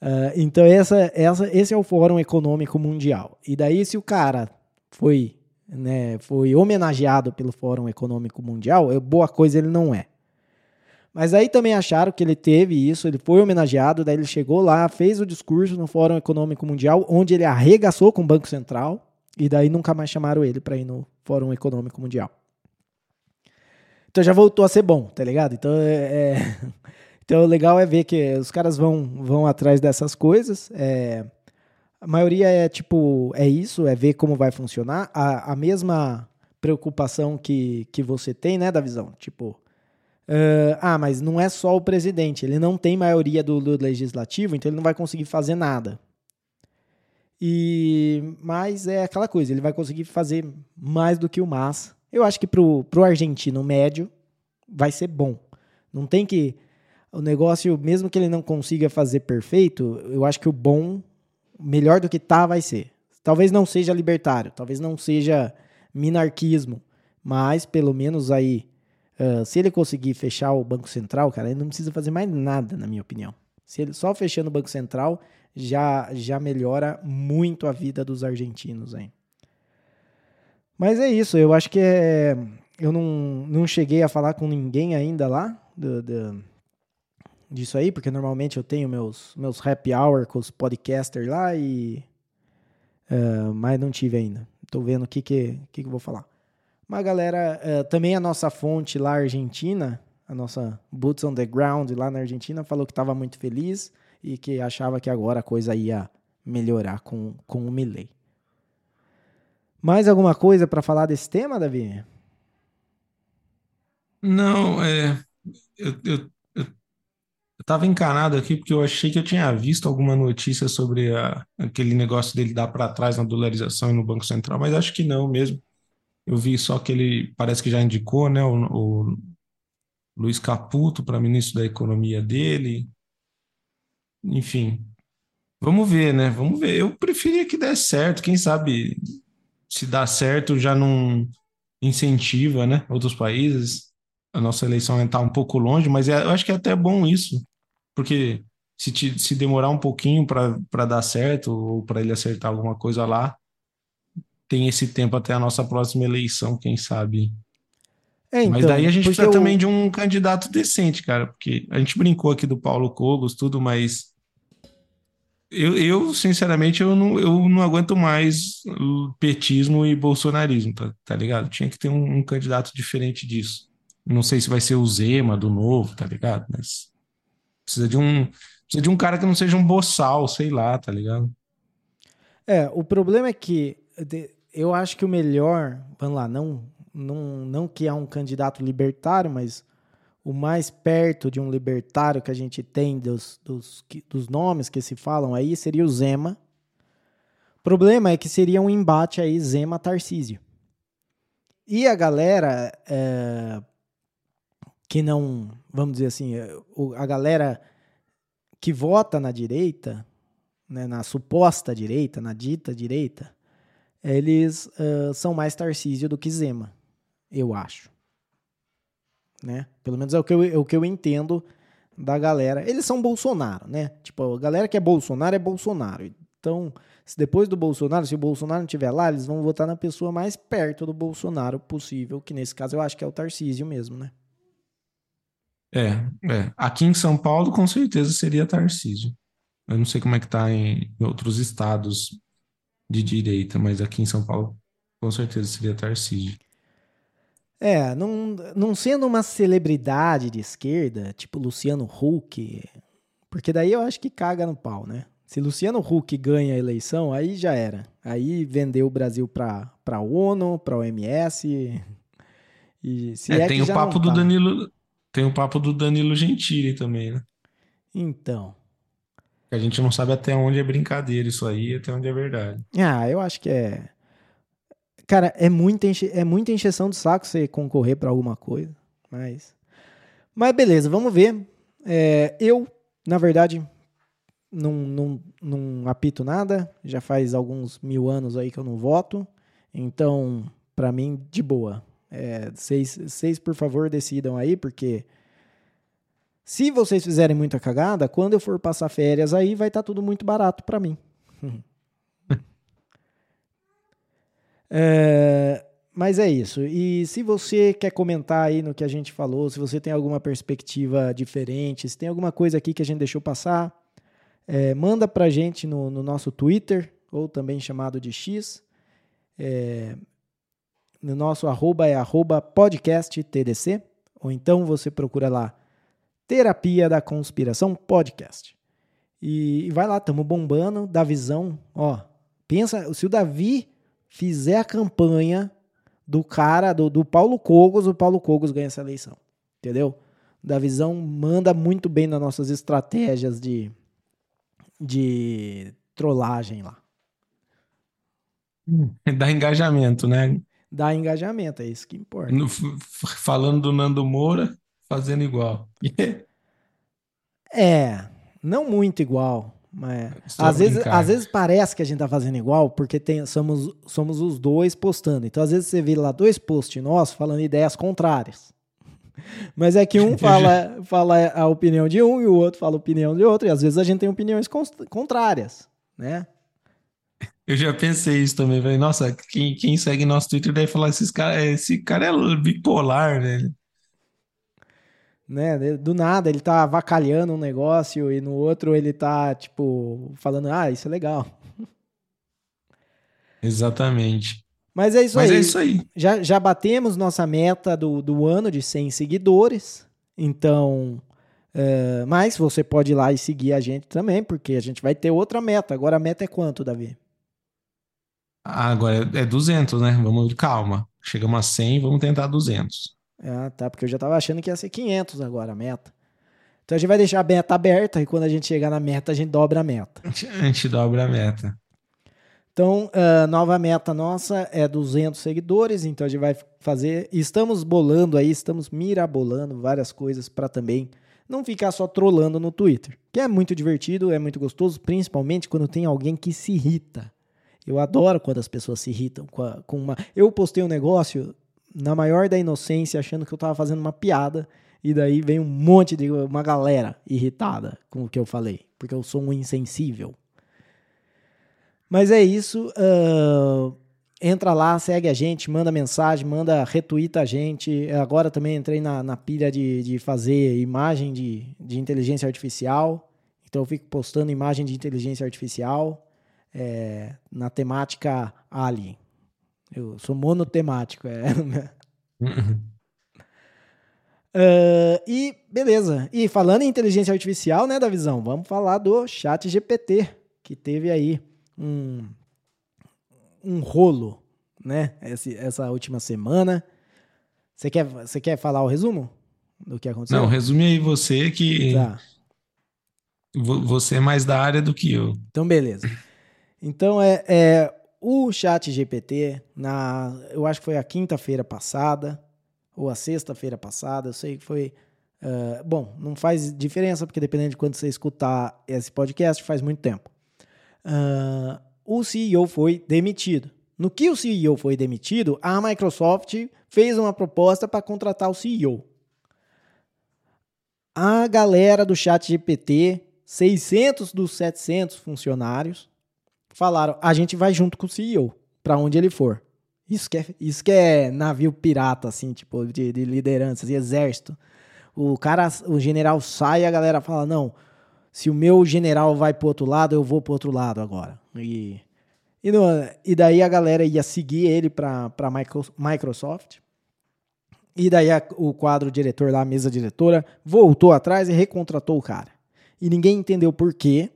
Uh, então essa, essa, esse é o Fórum Econômico Mundial. E daí se o cara foi, né, foi homenageado pelo Fórum Econômico Mundial, é boa coisa ele não é. Mas aí também acharam que ele teve isso, ele foi homenageado, daí ele chegou lá, fez o discurso no Fórum Econômico Mundial, onde ele arregaçou com o Banco Central, e daí nunca mais chamaram ele para ir no Fórum Econômico Mundial. Então já voltou a ser bom, tá ligado? Então é, é... então o legal é ver que os caras vão, vão atrás dessas coisas. É... A maioria é tipo, é isso, é ver como vai funcionar. A, a mesma preocupação que, que você tem, né, da visão. Tipo, Uh, ah, mas não é só o presidente, ele não tem maioria do, do, legislativo, então ele não vai conseguir fazer nada. E mas é aquela coisa, ele vai conseguir fazer mais do que o Massa. Eu acho que pro, pro argentino médio vai ser bom. Não tem que o negócio, mesmo que ele não consiga fazer perfeito, eu acho que o bom, melhor do que tá, vai ser. Talvez não seja libertário, talvez não seja minarquismo, mas pelo menos aí Uh, se ele conseguir fechar o Banco Central, cara, ele não precisa fazer mais nada, na minha opinião. Se ele só fechando o Banco Central já já melhora muito a vida dos argentinos, hein? Mas é isso, eu acho que é, eu não, não cheguei a falar com ninguém ainda lá do, do, disso aí, porque normalmente eu tenho meus, meus happy hour com os podcasters lá e. Uh, mas não tive ainda. Tô vendo o que, que, que, que eu vou falar. Mas, galera, uh, também a nossa fonte lá argentina, a nossa Boots on the Ground lá na Argentina, falou que estava muito feliz e que achava que agora a coisa ia melhorar com, com o Milley. Mais alguma coisa para falar desse tema, Davi? Não, é. Eu, eu, eu, tava encanado aqui porque eu achei que eu tinha visto alguma notícia sobre a, aquele negócio dele dar para trás na dolarização e no Banco Central, mas acho que não mesmo. Eu vi só que ele parece que já indicou, né, o, o Luiz Caputo para ministro da Economia dele. Enfim, vamos ver, né? Vamos ver. Eu preferia que desse certo. Quem sabe se dá certo já não incentiva, né, outros países. A nossa eleição está um pouco longe, mas é, eu acho que é até bom isso, porque se, te, se demorar um pouquinho para dar certo ou para ele acertar alguma coisa lá, tem esse tempo até a nossa próxima eleição, quem sabe. É, então, Mas daí a gente precisa eu... também de um candidato decente, cara, porque a gente brincou aqui do Paulo Cogos, tudo, mas eu, eu sinceramente, eu não, eu não aguento mais petismo e bolsonarismo, tá, tá ligado? Tinha que ter um, um candidato diferente disso. Não sei se vai ser o Zema do novo, tá ligado? Mas precisa de um precisa de um cara que não seja um boçal, sei lá, tá ligado? É, o problema é que eu acho que o melhor, vamos lá, não, não, não que é um candidato libertário, mas o mais perto de um libertário que a gente tem dos, dos, dos nomes que se falam aí seria o Zema. O problema é que seria um embate aí Zema-Tarcísio. E a galera é, que não, vamos dizer assim, a galera que vota na direita, né, na suposta direita, na dita direita, eles uh, são mais Tarcísio do que Zema, eu acho. Né? Pelo menos é o, que eu, é o que eu entendo da galera. Eles são Bolsonaro, né? Tipo, a galera que é Bolsonaro é Bolsonaro. Então, se depois do Bolsonaro, se o Bolsonaro não estiver lá, eles vão votar na pessoa mais perto do Bolsonaro possível, que nesse caso eu acho que é o Tarcísio mesmo, né? É, é. Aqui em São Paulo, com certeza seria Tarcísio. Eu não sei como é que tá em outros estados de direita, mas aqui em São Paulo com certeza seria Tarcísio. É, não, não sendo uma celebridade de esquerda, tipo Luciano Huck, porque daí eu acho que caga no pau, né? Se Luciano Huck ganha a eleição, aí já era. Aí vendeu o Brasil para a ONU, para a OMS. E se É, é, tem o papo do tá. Danilo, tem o papo do Danilo Gentili também, né? Então. A gente não sabe até onde é brincadeira isso aí, até onde é verdade. Ah, eu acho que é. Cara, é muita, enche... é muita encheção de saco você concorrer para alguma coisa. Mas. Mas beleza, vamos ver. É, eu, na verdade, não, não, não apito nada. Já faz alguns mil anos aí que eu não voto. Então, para mim, de boa. É, vocês, vocês, por favor, decidam aí, porque. Se vocês fizerem muita cagada, quando eu for passar férias aí, vai estar tudo muito barato para mim. É, mas é isso. E se você quer comentar aí no que a gente falou, se você tem alguma perspectiva diferente, se tem alguma coisa aqui que a gente deixou passar, é, manda pra gente no, no nosso Twitter, ou também chamado de X. É, no nosso arroba é arroba podcasttdc, ou então você procura lá Terapia da Conspiração Podcast. E, vai lá, tamo bombando, da visão, ó. Pensa, se o Davi fizer a campanha do cara, do, do Paulo Cogos, o Paulo Cogos ganha essa eleição. Entendeu? Da visão manda muito bem nas nossas estratégias de, de trollagem lá. Dá engajamento, né? Dá engajamento, é isso que importa. No- falando do Nando Moura, fazendo igual. É, não muito igual, mas Só às vezes, às vezes parece que a gente tá fazendo igual porque tem, somos, somos os dois postando. Então às vezes você vê lá dois posts nossos falando ideias contrárias. Mas é que um fala, fala a opinião de um e o outro fala a opinião de outro, e às vezes a gente tem opiniões contrárias, né? Eu já pensei isso também. Falei, nossa, quem, quem segue nosso Twitter deve falar: esses cara, esse cara é bipolar, velho. Né? Do nada ele tá avacalhando um negócio e no outro ele tá, tipo, falando, ah, isso é legal. Exatamente. Mas é isso Mas aí. é isso aí. Já, já batemos nossa meta do, do ano de 100 seguidores. Então, é, mas você pode ir lá e seguir a gente também, porque a gente vai ter outra meta. Agora a meta é quanto, Davi? Ah, agora é 200, né? Vamos, calma. Chegamos a 100, vamos tentar 200. Ah, tá, porque eu já tava achando que ia ser 500 agora a meta. Então a gente vai deixar a meta aberta e quando a gente chegar na meta, a gente dobra a meta. A gente, a gente dobra a meta. Então, a nova meta nossa é 200 seguidores, então a gente vai fazer. Estamos bolando aí, estamos mirabolando várias coisas para também não ficar só trolando no Twitter, que é muito divertido, é muito gostoso, principalmente quando tem alguém que se irrita. Eu adoro quando as pessoas se irritam com, a- com uma. Eu postei um negócio na maior da inocência, achando que eu tava fazendo uma piada, e daí vem um monte de. uma galera irritada com o que eu falei, porque eu sou um insensível. Mas é isso. ah, entra lá, segue a gente, manda mensagem, manda retweeta a gente. Agora também entrei na, na pilha de, de fazer imagem de, de inteligência artificial. Então eu fico postando imagem de inteligência artificial é, na temática Alien. Eu sou monotemático. É. Ah, e beleza. E falando em inteligência artificial, né, da visão, vamos falar do Chat GPT, que teve aí um, um rolo, né, esse- essa última semana. Você quer, você quer falar o resumo do que aconteceu? Não, resume aí você que Tá. vo- você é mais da área do que eu. Então, beleza. Então, é, é o Chat GPT, na, eu acho que foi a quinta-feira passada, ou a sexta-feira passada, eu sei que foi. ah, bom, não faz diferença, porque dependendo de quando você escutar esse podcast, faz muito tempo. Ah, o CEO foi demitido. No que o CEO foi demitido, a Microsoft fez uma proposta para contratar o CEO. A galera do Chat GPT, 600 dos 700 funcionários, falaram: a gente vai junto com o CEO, para onde ele for. Isso que, é, isso que é navio pirata, assim, tipo, de, de liderança, de exército. O cara, o general sai a galera fala: não, se o meu general vai pro outro lado, eu vou pro outro lado agora. E, e, no- e daí a galera ia seguir ele pra, pra Micro- Microsoft. E daí a- o quadro diretor lá, a mesa diretora, voltou atrás e recontratou o cara. E ninguém entendeu por quê.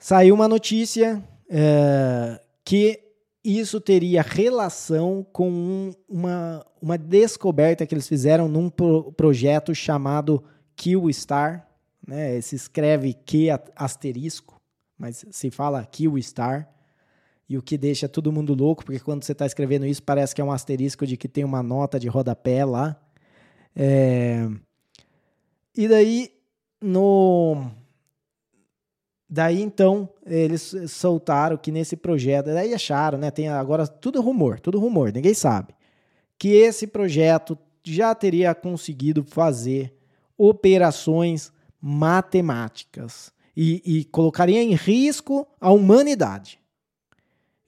Saiu uma notícia é, que isso teria relação com um, uma, uma descoberta que eles fizeram num pro, projeto chamado QStar, né? Se escreve Q asterisco, mas se fala QStar, e o que deixa todo mundo louco, porque quando você está escrevendo isso parece que é um asterisco de que tem uma nota de rodapé lá. É... E daí, no Daí então eles soltaram que nesse projeto, daí acharam, né? Tem agora tudo rumor, tudo rumor, ninguém sabe. Que esse projeto já teria conseguido fazer operações matemáticas e, e colocaria em risco a humanidade.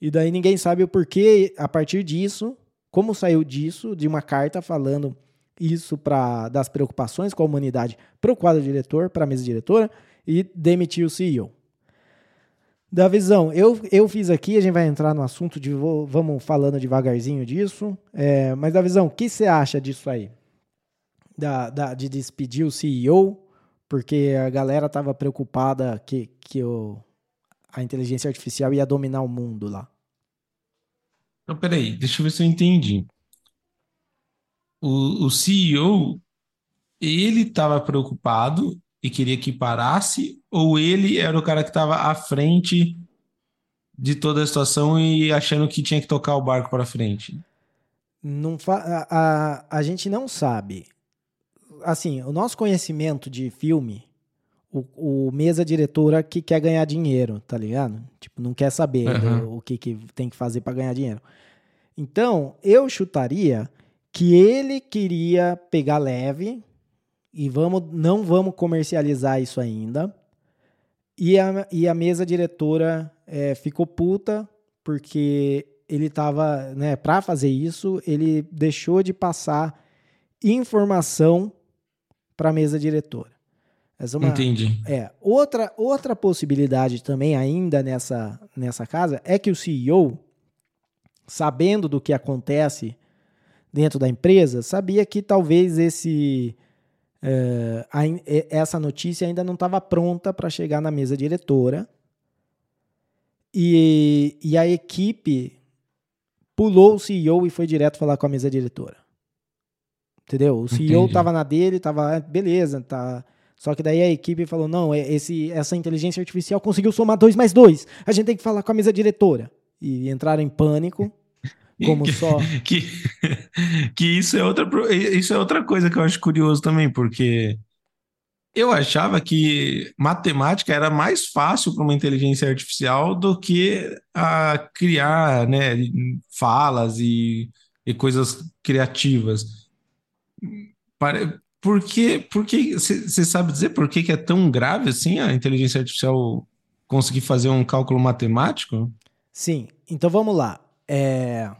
E daí ninguém sabe o porquê, a partir disso, como saiu disso, de uma carta falando isso para das preocupações com a humanidade para o quadro diretor, para a mesa diretora e demitir o CEO. Da visão, eu, eu fiz aqui, a gente vai entrar no assunto de vamos falando devagarzinho disso, é, mas da visão, o que você acha disso aí? Da, da, de despedir o CEO, porque a galera estava preocupada que, que o, a inteligência artificial ia dominar o mundo lá. Então, peraí, deixa eu ver se eu entendi. O, o CEO, ele estava preocupado e queria que parasse, ou ele era o cara que estava à frente de toda a situação e achando que tinha que tocar o barco para frente? Não a, a, a gente não sabe. Assim, o nosso conhecimento de filme, o, o mesa diretora que quer ganhar dinheiro, tá ligado? Tipo, não quer saber uhum. o, o que, que tem que fazer para ganhar dinheiro. Então, eu chutaria que ele queria pegar leve, e vamos, não vamos comercializar isso ainda. E a, e a mesa diretora é, ficou puta porque ele estava, né, para fazer isso, ele deixou de passar informação para a mesa diretora. Essa é uma, Entendi. É, outra, outra possibilidade também ainda nessa, nessa casa é que o CEO, sabendo do que acontece dentro da empresa, sabia que talvez esse é, a, essa notícia ainda não estava pronta para chegar na mesa diretora. E, e a equipe pulou o CEO e foi direto falar com a mesa diretora. Entendeu? O CEO estava na dele, estava, ah, beleza, tá. Só que daí a equipe falou: não, é, esse, essa inteligência artificial conseguiu somar dois mais dois. A gente tem que falar com a mesa diretora. E entraram em pânico. Como que, só. Que, que isso, é outra, isso é outra coisa que eu acho curioso também, porque eu achava que matemática era mais fácil para uma inteligência artificial do que a criar né, falas e, e coisas criativas. Por que você sabe dizer por que, que é tão grave assim a inteligência artificial conseguir fazer um cálculo matemático? Sim, então vamos lá. É,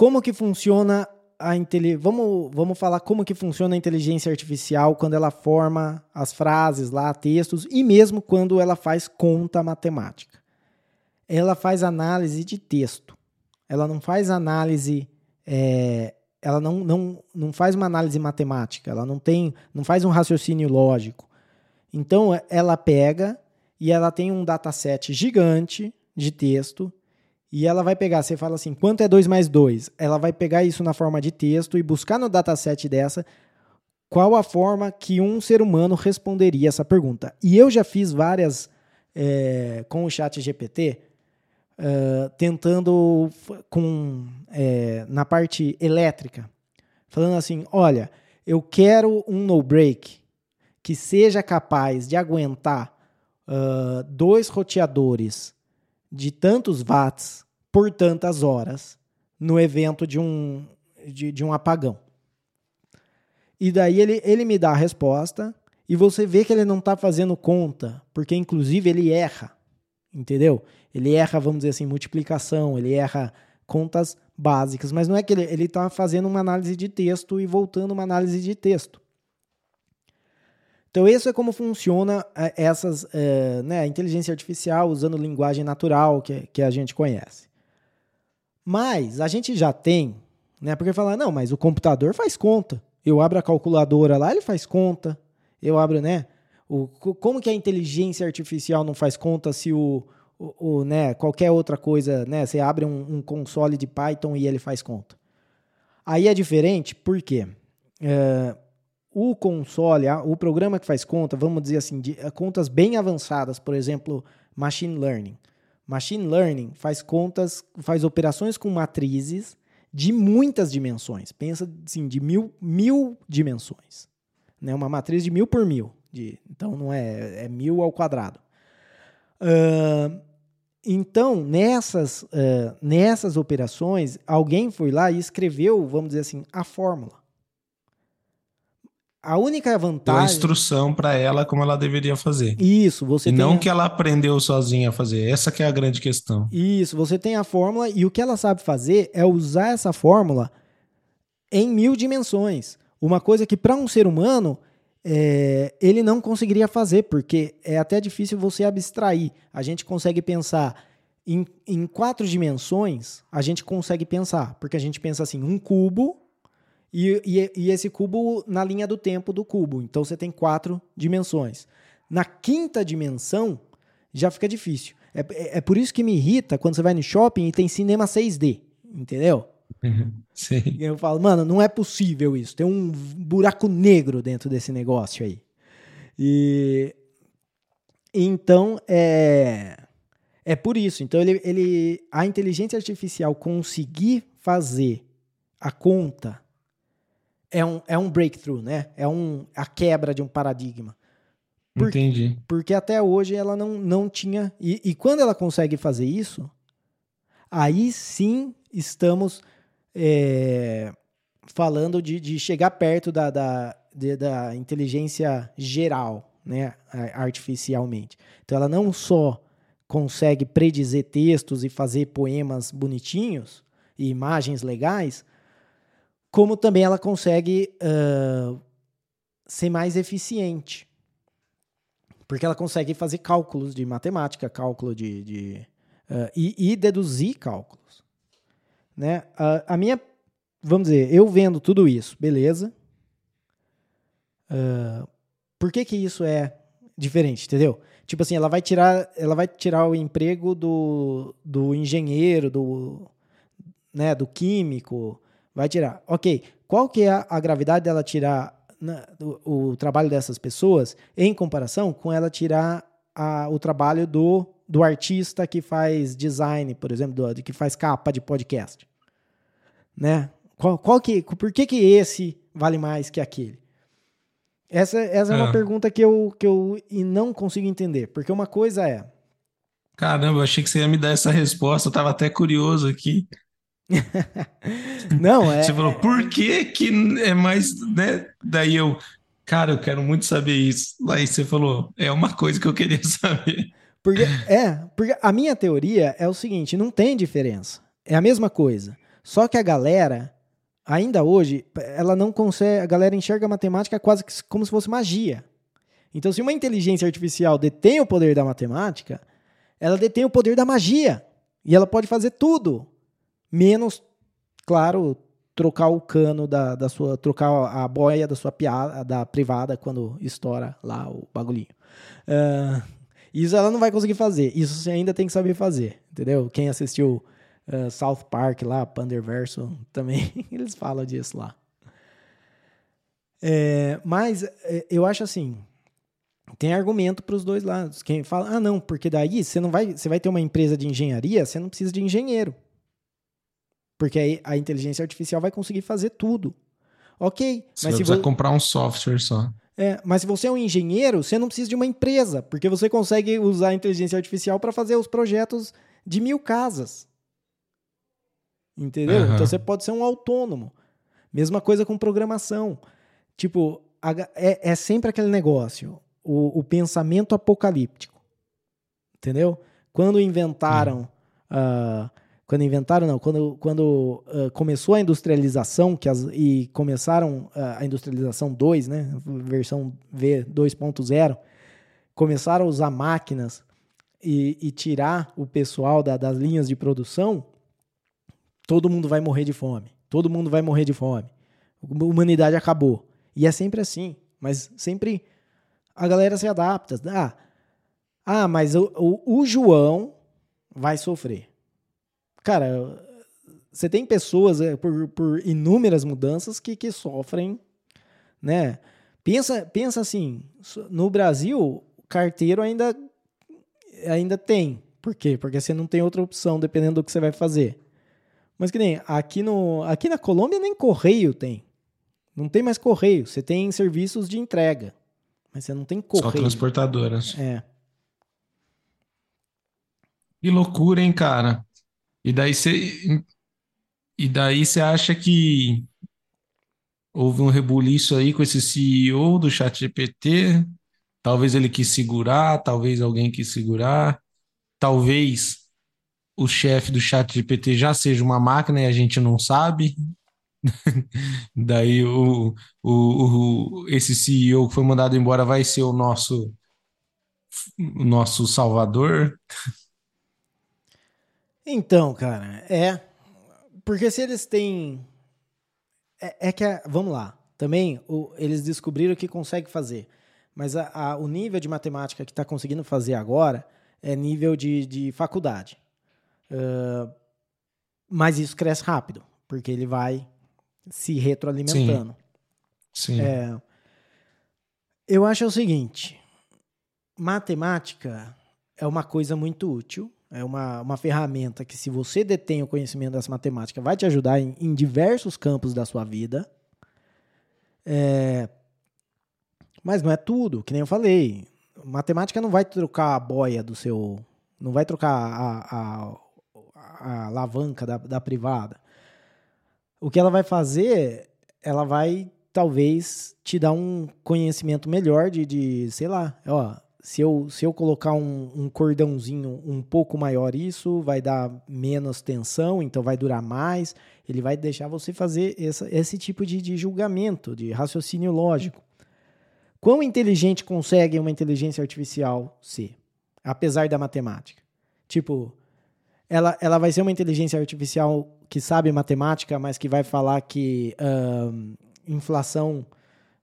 como que funciona a inteligência? Vamos, vamos falar como que funciona a inteligência artificial quando ela forma as frases lá, textos, e mesmo quando ela faz conta matemática. Ela faz análise de texto. Ela não faz análise. É, ela não, não, não faz uma análise matemática, ela não tem, não faz um raciocínio lógico. Então ela pega e ela tem um dataset gigante de texto e ela vai pegar, você fala assim, quanto é 2 mais 2? Ela vai pegar isso na forma de texto e buscar no dataset dessa qual a forma que um ser humano responderia essa pergunta. E eu já fiz várias é, com o chat GPT, eh, tentando com é, na parte elétrica, falando assim, olha, eu quero um no-break que seja capaz de aguentar uh, dois roteadores de tantos watts por tantas horas no evento de um, de, de um apagão. E daí ele, ele me dá a resposta e você vê que ele não está fazendo conta, porque inclusive ele erra, entendeu? Ele erra, vamos dizer assim, multiplicação, ele erra contas básicas, mas não é que ele está fazendo uma análise de texto e voltando uma análise de texto. Então, isso é como funciona é, essas, é, né, a inteligência artificial usando linguagem natural que, que a gente conhece. Mas a gente já tem, né, porque falar, não, mas o computador faz conta. Eu abro a calculadora lá, ele faz conta. Eu abro, né, O, como que a inteligência artificial não faz conta se o, o, o né, qualquer outra coisa, né? Você abre um, um, console de Python e ele faz conta. Aí é diferente, por quê? É, o console, o programa que faz conta, vamos dizer assim, de, é, contas bem avançadas, por exemplo, machine learning. Machine learning faz contas, faz operações com matrizes de muitas dimensões. Pensa assim, de mil, mil dimensões. Né? Uma matriz de mil por mil. De, então não é, é mil ao quadrado. Uh, então, nessas, uh, nessas operações, alguém foi lá e escreveu, vamos dizer assim, a fórmula. A única vantagem. Deu a instrução para ela como ela deveria fazer. Isso, você e tem. Não a... que ela aprendeu sozinha a fazer. Essa que é a grande questão. Isso, você tem a fórmula e o que ela sabe fazer é usar essa fórmula em mil dimensões. Uma coisa que para um ser humano é, ele não conseguiria fazer, porque é até difícil você abstrair. A gente consegue pensar em, em quatro dimensões, a gente consegue pensar, porque a gente pensa assim, um cubo e, e, e, esse cubo na linha do tempo do cubo. Então você tem quatro dimensões. Na quinta dimensão, já fica difícil. É, é, é por isso que me irrita quando você vai no shopping e tem cinema 6D, entendeu? Sim. Eu falo, mano, não é possível isso. Tem um buraco negro dentro desse negócio aí. E então é é por isso. Então ele, ele a inteligência artificial conseguir fazer a conta é um, é um breakthrough, né? É um, a quebra de um paradigma. Por, Entendi. Porque até hoje ela não, não tinha. E, e quando ela consegue fazer isso, aí sim estamos é, falando de, de chegar perto da, da, de, da inteligência geral, né? Artificialmente. Então ela não só consegue predizer textos e fazer poemas bonitinhos e imagens legais, como também ela consegue uh, ser mais eficiente. Porque ela consegue fazer cálculos de matemática, cálculo de. de uh, e, e, deduzir cálculos. Né? Uh, a minha. Vamos dizer, eu vendo tudo isso, beleza. por que, que isso é diferente, entendeu? Tipo assim, ela vai tirar, ela vai tirar o emprego do, do engenheiro, do, né, do químico, Vai tirar. Ok, qual que é a, gravidade dela tirar na, o, o, trabalho dessas pessoas em comparação com ela tirar a, o trabalho do, do artista que faz design, por exemplo, do, que faz capa de podcast? Né? Qual, qual que, por que, que esse vale mais que aquele? Essa, essa é. é uma pergunta que eu, que eu não consigo entender. Porque uma coisa é. Caramba, eu achei que você ia me dar essa resposta, eu estava até curioso aqui. Não, é. Você falou, por que que é mais, né? Daí eu, cara, eu quero muito saber isso. Aí você falou, é uma coisa que eu queria saber. Porque, é, porque a minha teoria é o seguinte: não tem diferença. É a mesma coisa. Só que a galera, ainda hoje, ela não consegue. A galera enxerga a matemática quase como se fosse magia. Então, se uma inteligência artificial detém o poder da matemática, ela detém o poder da magia. E ela pode fazer tudo. Menos, claro, trocar o cano da, da sua. trocar a boia da sua piada, da privada quando estoura lá o bagulhinho. Uh, isso ela não vai conseguir fazer. Isso você ainda tem que saber fazer, entendeu? Quem assistiu uh, South Park lá, Panderverso, também eles falam disso lá. É, mas é, eu acho assim, tem argumento para os dois lados. Quem fala, ah, não, porque daí você não vai, você vai ter uma empresa de engenharia, você não precisa de engenheiro. Porque aí a inteligência artificial vai conseguir fazer tudo. Ok. Você mas se você comprar um software só. É, mas se você é um engenheiro, você não precisa de uma empresa, porque você consegue usar a inteligência artificial para fazer os projetos de mil casas. Entendeu? Uhum. Então você pode ser um autônomo. Mesma coisa com programação. Tipo, é, é sempre aquele negócio, o, o, pensamento apocalíptico. Entendeu? Quando inventaram uhum. uh, quando inventaram, não, quando, quando uh, começou a industrialização que as, e começaram uh, a industrialização 2, né, versão V 2.0, começaram a usar máquinas e, e tirar o pessoal da, das linhas de produção, todo mundo vai morrer de fome. Todo mundo vai morrer de fome. A humanidade acabou. E é sempre assim. Mas sempre a galera se adapta. Ah, ah mas o, o, o João vai sofrer. Cara, você tem pessoas é, por, por inúmeras mudanças que, que sofrem, né? Pensa, pensa assim, no Brasil, carteiro ainda, ainda tem. Por quê? Porque você não tem outra opção, dependendo do que você vai fazer. Mas que nem aqui, no, aqui na Colômbia nem correio tem. Não tem mais correio. Você tem serviços de entrega. Mas você não tem correio. Só transportadoras. É. Que loucura, hein, cara? E daí você. E daí você acha que houve um rebuliço aí com esse CEO do ChatGPT? Talvez ele quis segurar, talvez alguém quis segurar, talvez o chefe do ChatGPT já seja uma máquina e a gente não sabe. Daí o, o, o, esse CEO que foi mandado embora vai ser o nosso o nosso salvador. Então, cara, é porque se eles têm é, é que vamos lá, também o, eles descobriram que consegue fazer, mas a, a, o nível de matemática que está conseguindo fazer agora é nível de, de faculdade. Uh, mas isso cresce rápido, porque ele vai se retroalimentando. Sim. Sim. É, eu acho o seguinte: matemática é uma coisa muito útil, é uma, uma ferramenta que, se você detém o conhecimento dessa matemática, vai te ajudar em, em diversos campos da sua vida. É, mas não é tudo, que nem eu falei. Matemática não vai trocar a boia do seu. Não vai trocar a, a, a alavanca da, da privada. O que ela vai fazer, ela vai talvez te dar um conhecimento melhor de, de sei lá, ó, se eu, se eu colocar um, um, cordãozinho um pouco maior, isso vai dar menos tensão, então vai durar mais. Ele vai deixar você fazer essa, esse tipo de, de julgamento, de raciocínio lógico. Quão inteligente consegue uma inteligência artificial ser, apesar da matemática? Tipo, ela, ela vai ser uma inteligência artificial que sabe matemática, mas que vai falar que inflação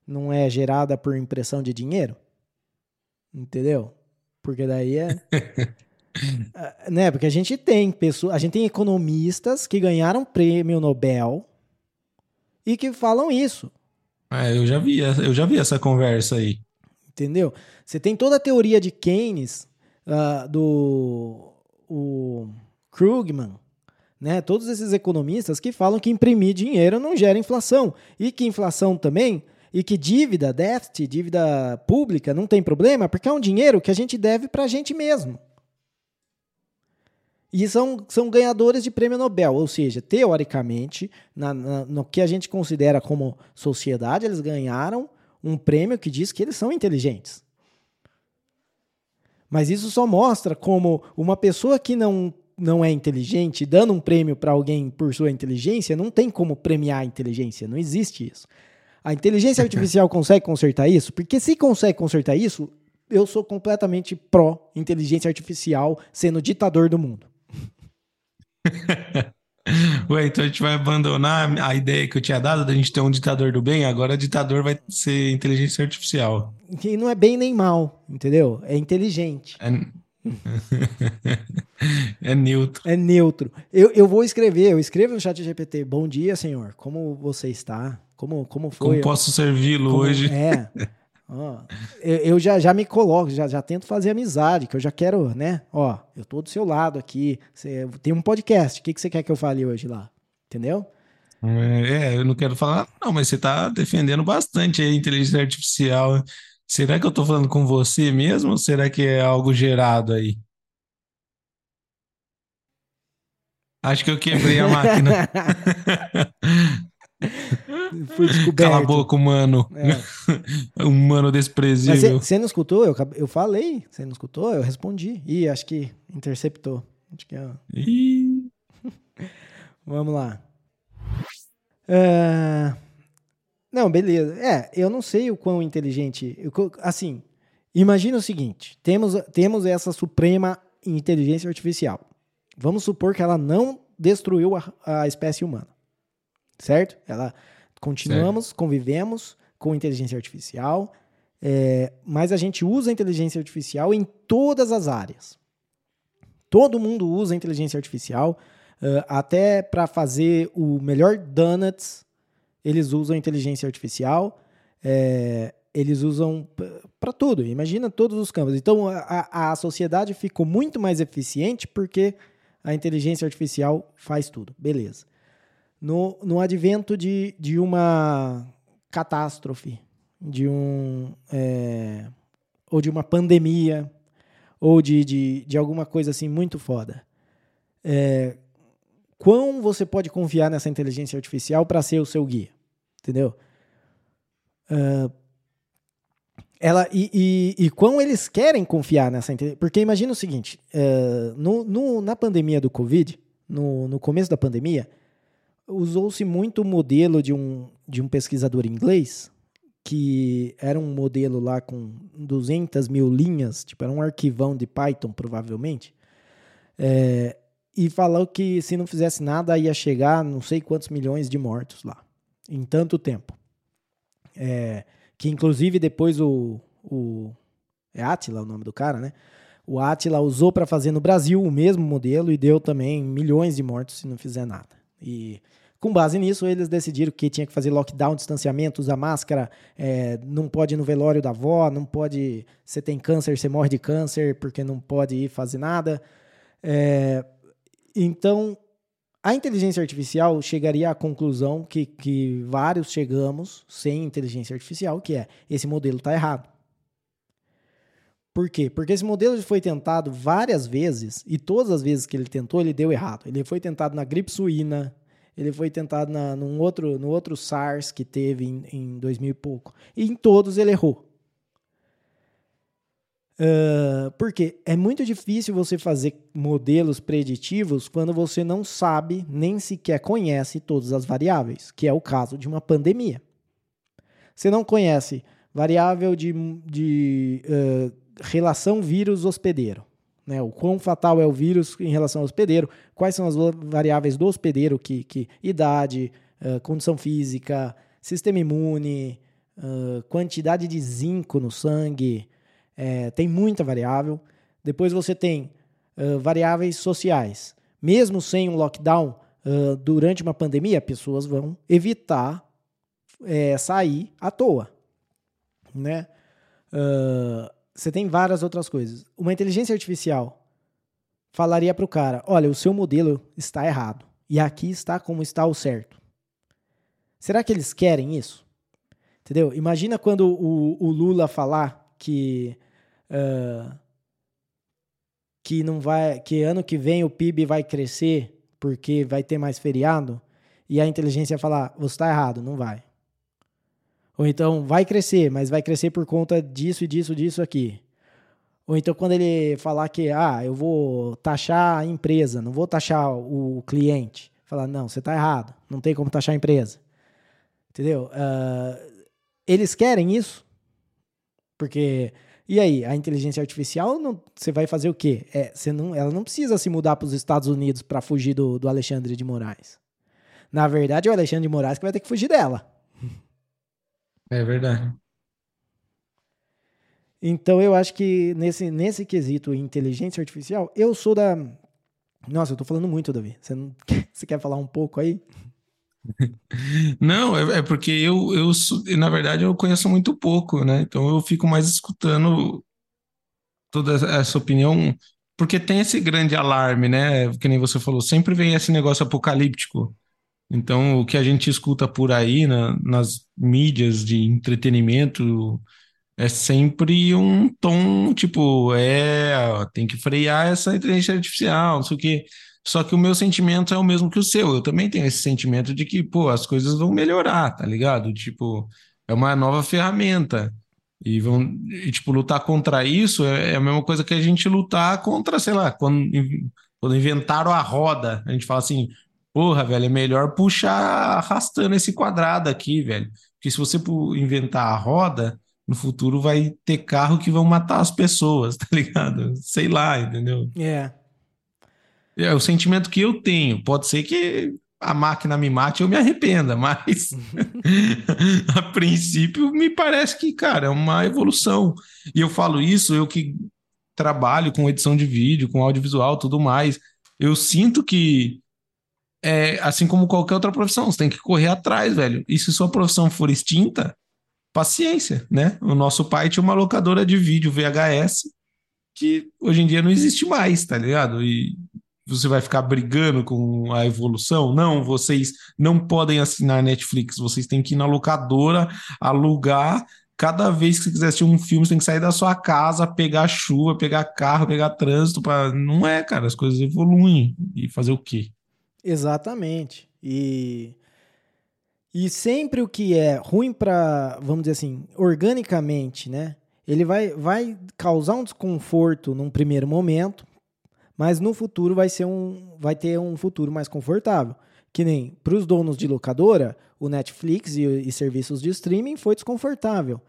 não é gerada por impressão de dinheiro? Entendeu? Porque daí é. né? Porque a gente tem pessoas, a gente tem economistas que ganharam prêmio Nobel e que falam isso. É, eu já vi, eu já vi essa conversa aí. Entendeu? Você tem toda a teoria de Keynes, uh, do o Krugman, né? Todos esses economistas que falam que imprimir dinheiro não gera inflação e que inflação também e que dívida, déficit, dívida pública não tem problema porque é um dinheiro que a gente deve para a gente mesmo. E são, são ganhadores de prêmio Nobel, ou seja, teoricamente, na, na, no que a gente considera como sociedade, eles ganharam um prêmio que diz que eles são inteligentes. Mas isso só mostra como uma pessoa que não não é inteligente, dando um prêmio para alguém por sua inteligência, não tem como premiar a inteligência, não existe isso. A inteligência artificial consegue consertar isso? Porque se consegue consertar isso, eu sou completamente pró inteligência artificial sendo ditador do mundo. Ué, então a gente vai abandonar a ideia que eu tinha dado da gente ter um ditador do bem, agora o ditador vai ser inteligência artificial. Que não é bem nem mal, entendeu? É inteligente. É... é neutro. É neutro. Eu, eu vou escrever, eu escrevo no chat GPT. Bom dia, senhor. Como você está? Como, como foi? Como posso servi-lo hoje? É. Ó, eu, eu, já, já me coloco, já, já tento fazer amizade, que eu já quero, né? Ó, eu tô do seu lado aqui. Você, tem um podcast. O que, que você quer que eu fale hoje lá? Entendeu? É, eu não quero falar, não, mas você está defendendo bastante a inteligência artificial. Será que eu estou falando com você mesmo ou será que é algo gerado aí? Acho que eu quebrei a máquina. Fui descoberto. Cala a boca, humano. É. humano desprezível. Você não escutou? Eu, eu falei. Você não escutou? Eu respondi. Ih, acho que interceptou. Acho que é... Ih. Vamos lá. Uh... Não, beleza. É, eu não sei o quão inteligente. Eu, assim, imagina o seguinte: temos, temos essa suprema inteligência artificial. Vamos supor que ela não destruiu a, a espécie humana. Certo? Ela continuamos, certo. convivemos com inteligência artificial. É, mas a gente usa a inteligência artificial em todas as áreas. Todo mundo usa a inteligência artificial, uh, até para fazer o melhor donuts, eles usam a inteligência artificial. É, eles usam para tudo. Imagina todos os campos. Então a, a sociedade ficou muito mais eficiente porque a inteligência artificial faz tudo. Beleza. No, no advento de, de uma catástrofe, de um. É, ou de uma pandemia, ou de, de, de alguma coisa assim muito foda. É, quão você pode confiar nessa inteligência artificial para ser o seu guia? Entendeu? Uh, ela, e, e, e quão eles querem confiar nessa inteligência. Porque imagina o seguinte: uh, no, no, na pandemia do Covid, no, no começo da pandemia, usou-se muito o modelo de um, de um pesquisador inglês, que era um modelo lá com 200 mil linhas, tipo, era um arquivão de Python, provavelmente, é, e falou que se não fizesse nada ia chegar não sei quantos milhões de mortos lá, em tanto tempo. É, que inclusive depois o, o é Atila o nome do cara, né? O Atila usou para fazer no Brasil o mesmo modelo e deu também milhões de mortos se não fizer nada. E com base nisso, eles decidiram que tinha que fazer lockdown, distanciamento, usar máscara, é, não pode ir no velório da avó, não pode. Você tem câncer, você morre de câncer porque não pode ir fazer nada. É, então, a inteligência artificial chegaria à conclusão que, que vários chegamos sem inteligência artificial, que é esse modelo está errado. Por quê? Porque esse modelo foi tentado várias vezes e todas as vezes que ele tentou, ele deu errado. Ele foi tentado na gripe suína, ele foi tentado na, num outro, no outro SARS que teve em, em 2000 e pouco. E em todos ele errou. Uh, porque é muito difícil você fazer modelos preditivos quando você não sabe, nem sequer conhece todas as variáveis, que é o caso de uma pandemia. Você não conhece variável de, de uh, relação vírus-hospedeiro. Né, o quão fatal é o vírus em relação ao hospedeiro, quais são as variáveis do hospedeiro, que, que idade, uh, condição física, sistema imune, uh, quantidade de zinco no sangue, é, tem muita variável. Depois você tem uh, variáveis sociais. Mesmo sem um lockdown, durante uma pandemia, pessoas vão evitar é, sair à toa. Né? Uh, você tem várias outras coisas. Uma inteligência artificial falaria para o cara: olha, o seu modelo está errado. E aqui está como está o certo. Será que eles querem isso? Entendeu? Imagina quando o, o Lula falar que uh, que não vai, que ano que vem o PIB vai crescer porque vai ter mais feriado e a inteligência falar você está errado, não vai. Ou então vai crescer, mas vai crescer por conta disso e disso, disso aqui. Ou então quando ele falar que ah, eu vou taxar a empresa, não vou taxar o cliente, falar não, você está errado, não tem como taxar a empresa, entendeu? Uh, eles querem isso porque e aí, a inteligência artificial, não, você vai fazer o quê? É, você não, ela não precisa se mudar para os Estados Unidos para fugir do, do Alexandre de Moraes. Na verdade, é o Alexandre de Moraes que vai ter que fugir dela. É verdade. Então, eu acho que nesse, nesse quesito inteligência artificial, eu sou da. Nossa, eu tô falando muito, Davi. Você, não... você quer falar um pouco aí? Não, é, é, porque eu, eu, na verdade, eu conheço muito pouco, né? Então eu fico mais escutando toda essa opinião, porque tem esse grande alarme, né? Que nem você falou, sempre vem esse negócio apocalíptico. Então, o que a gente escuta por aí na, nas mídias de entretenimento é sempre um tom tipo, é, tem que frear essa inteligência artificial, não sei o quê. Só que o meu sentimento é o mesmo que o seu. Eu também tenho esse sentimento de que, pô, as coisas vão melhorar, tá ligado? Tipo, é uma nova ferramenta. E vão, e, tipo, lutar contra isso é, é a mesma coisa que a gente lutar contra, sei lá, quando, quando inventaram a roda. A gente fala assim, porra, velho, é melhor puxar arrastando esse quadrado aqui, velho. Porque se você inventar a roda, no futuro vai ter carro que vão matar as pessoas, tá ligado? Sei lá, entendeu? É. É o sentimento que eu tenho. Pode ser que a máquina me mate, eu me arrependa, mas a princípio me parece que, cara, é uma evolução. E eu falo isso, eu que trabalho com edição de vídeo, com audiovisual, tudo mais, eu sinto que é assim como qualquer outra profissão, você tem que correr atrás, velho. E se sua profissão for extinta, paciência, né? O nosso pai tinha uma locadora de vídeo VHS que hoje em dia não existe mais, tá ligado? E você vai ficar brigando com a evolução? Não, vocês não podem assinar Netflix, vocês têm que ir na locadora, alugar. Cada vez que você quiser assistir um filme, você tem que sair da sua casa, pegar chuva, pegar carro, pegar trânsito. Pra... Não é, cara, as coisas evoluem. E fazer o quê? Exatamente. E, e sempre o que é ruim para, vamos dizer assim, organicamente, né? Ele vai, vai causar um desconforto num primeiro momento, mas no futuro vai ser um vai ter um futuro mais confortável. Que nem para os donos de locadora, o Netflix e, e, serviços de streaming foi desconfortável.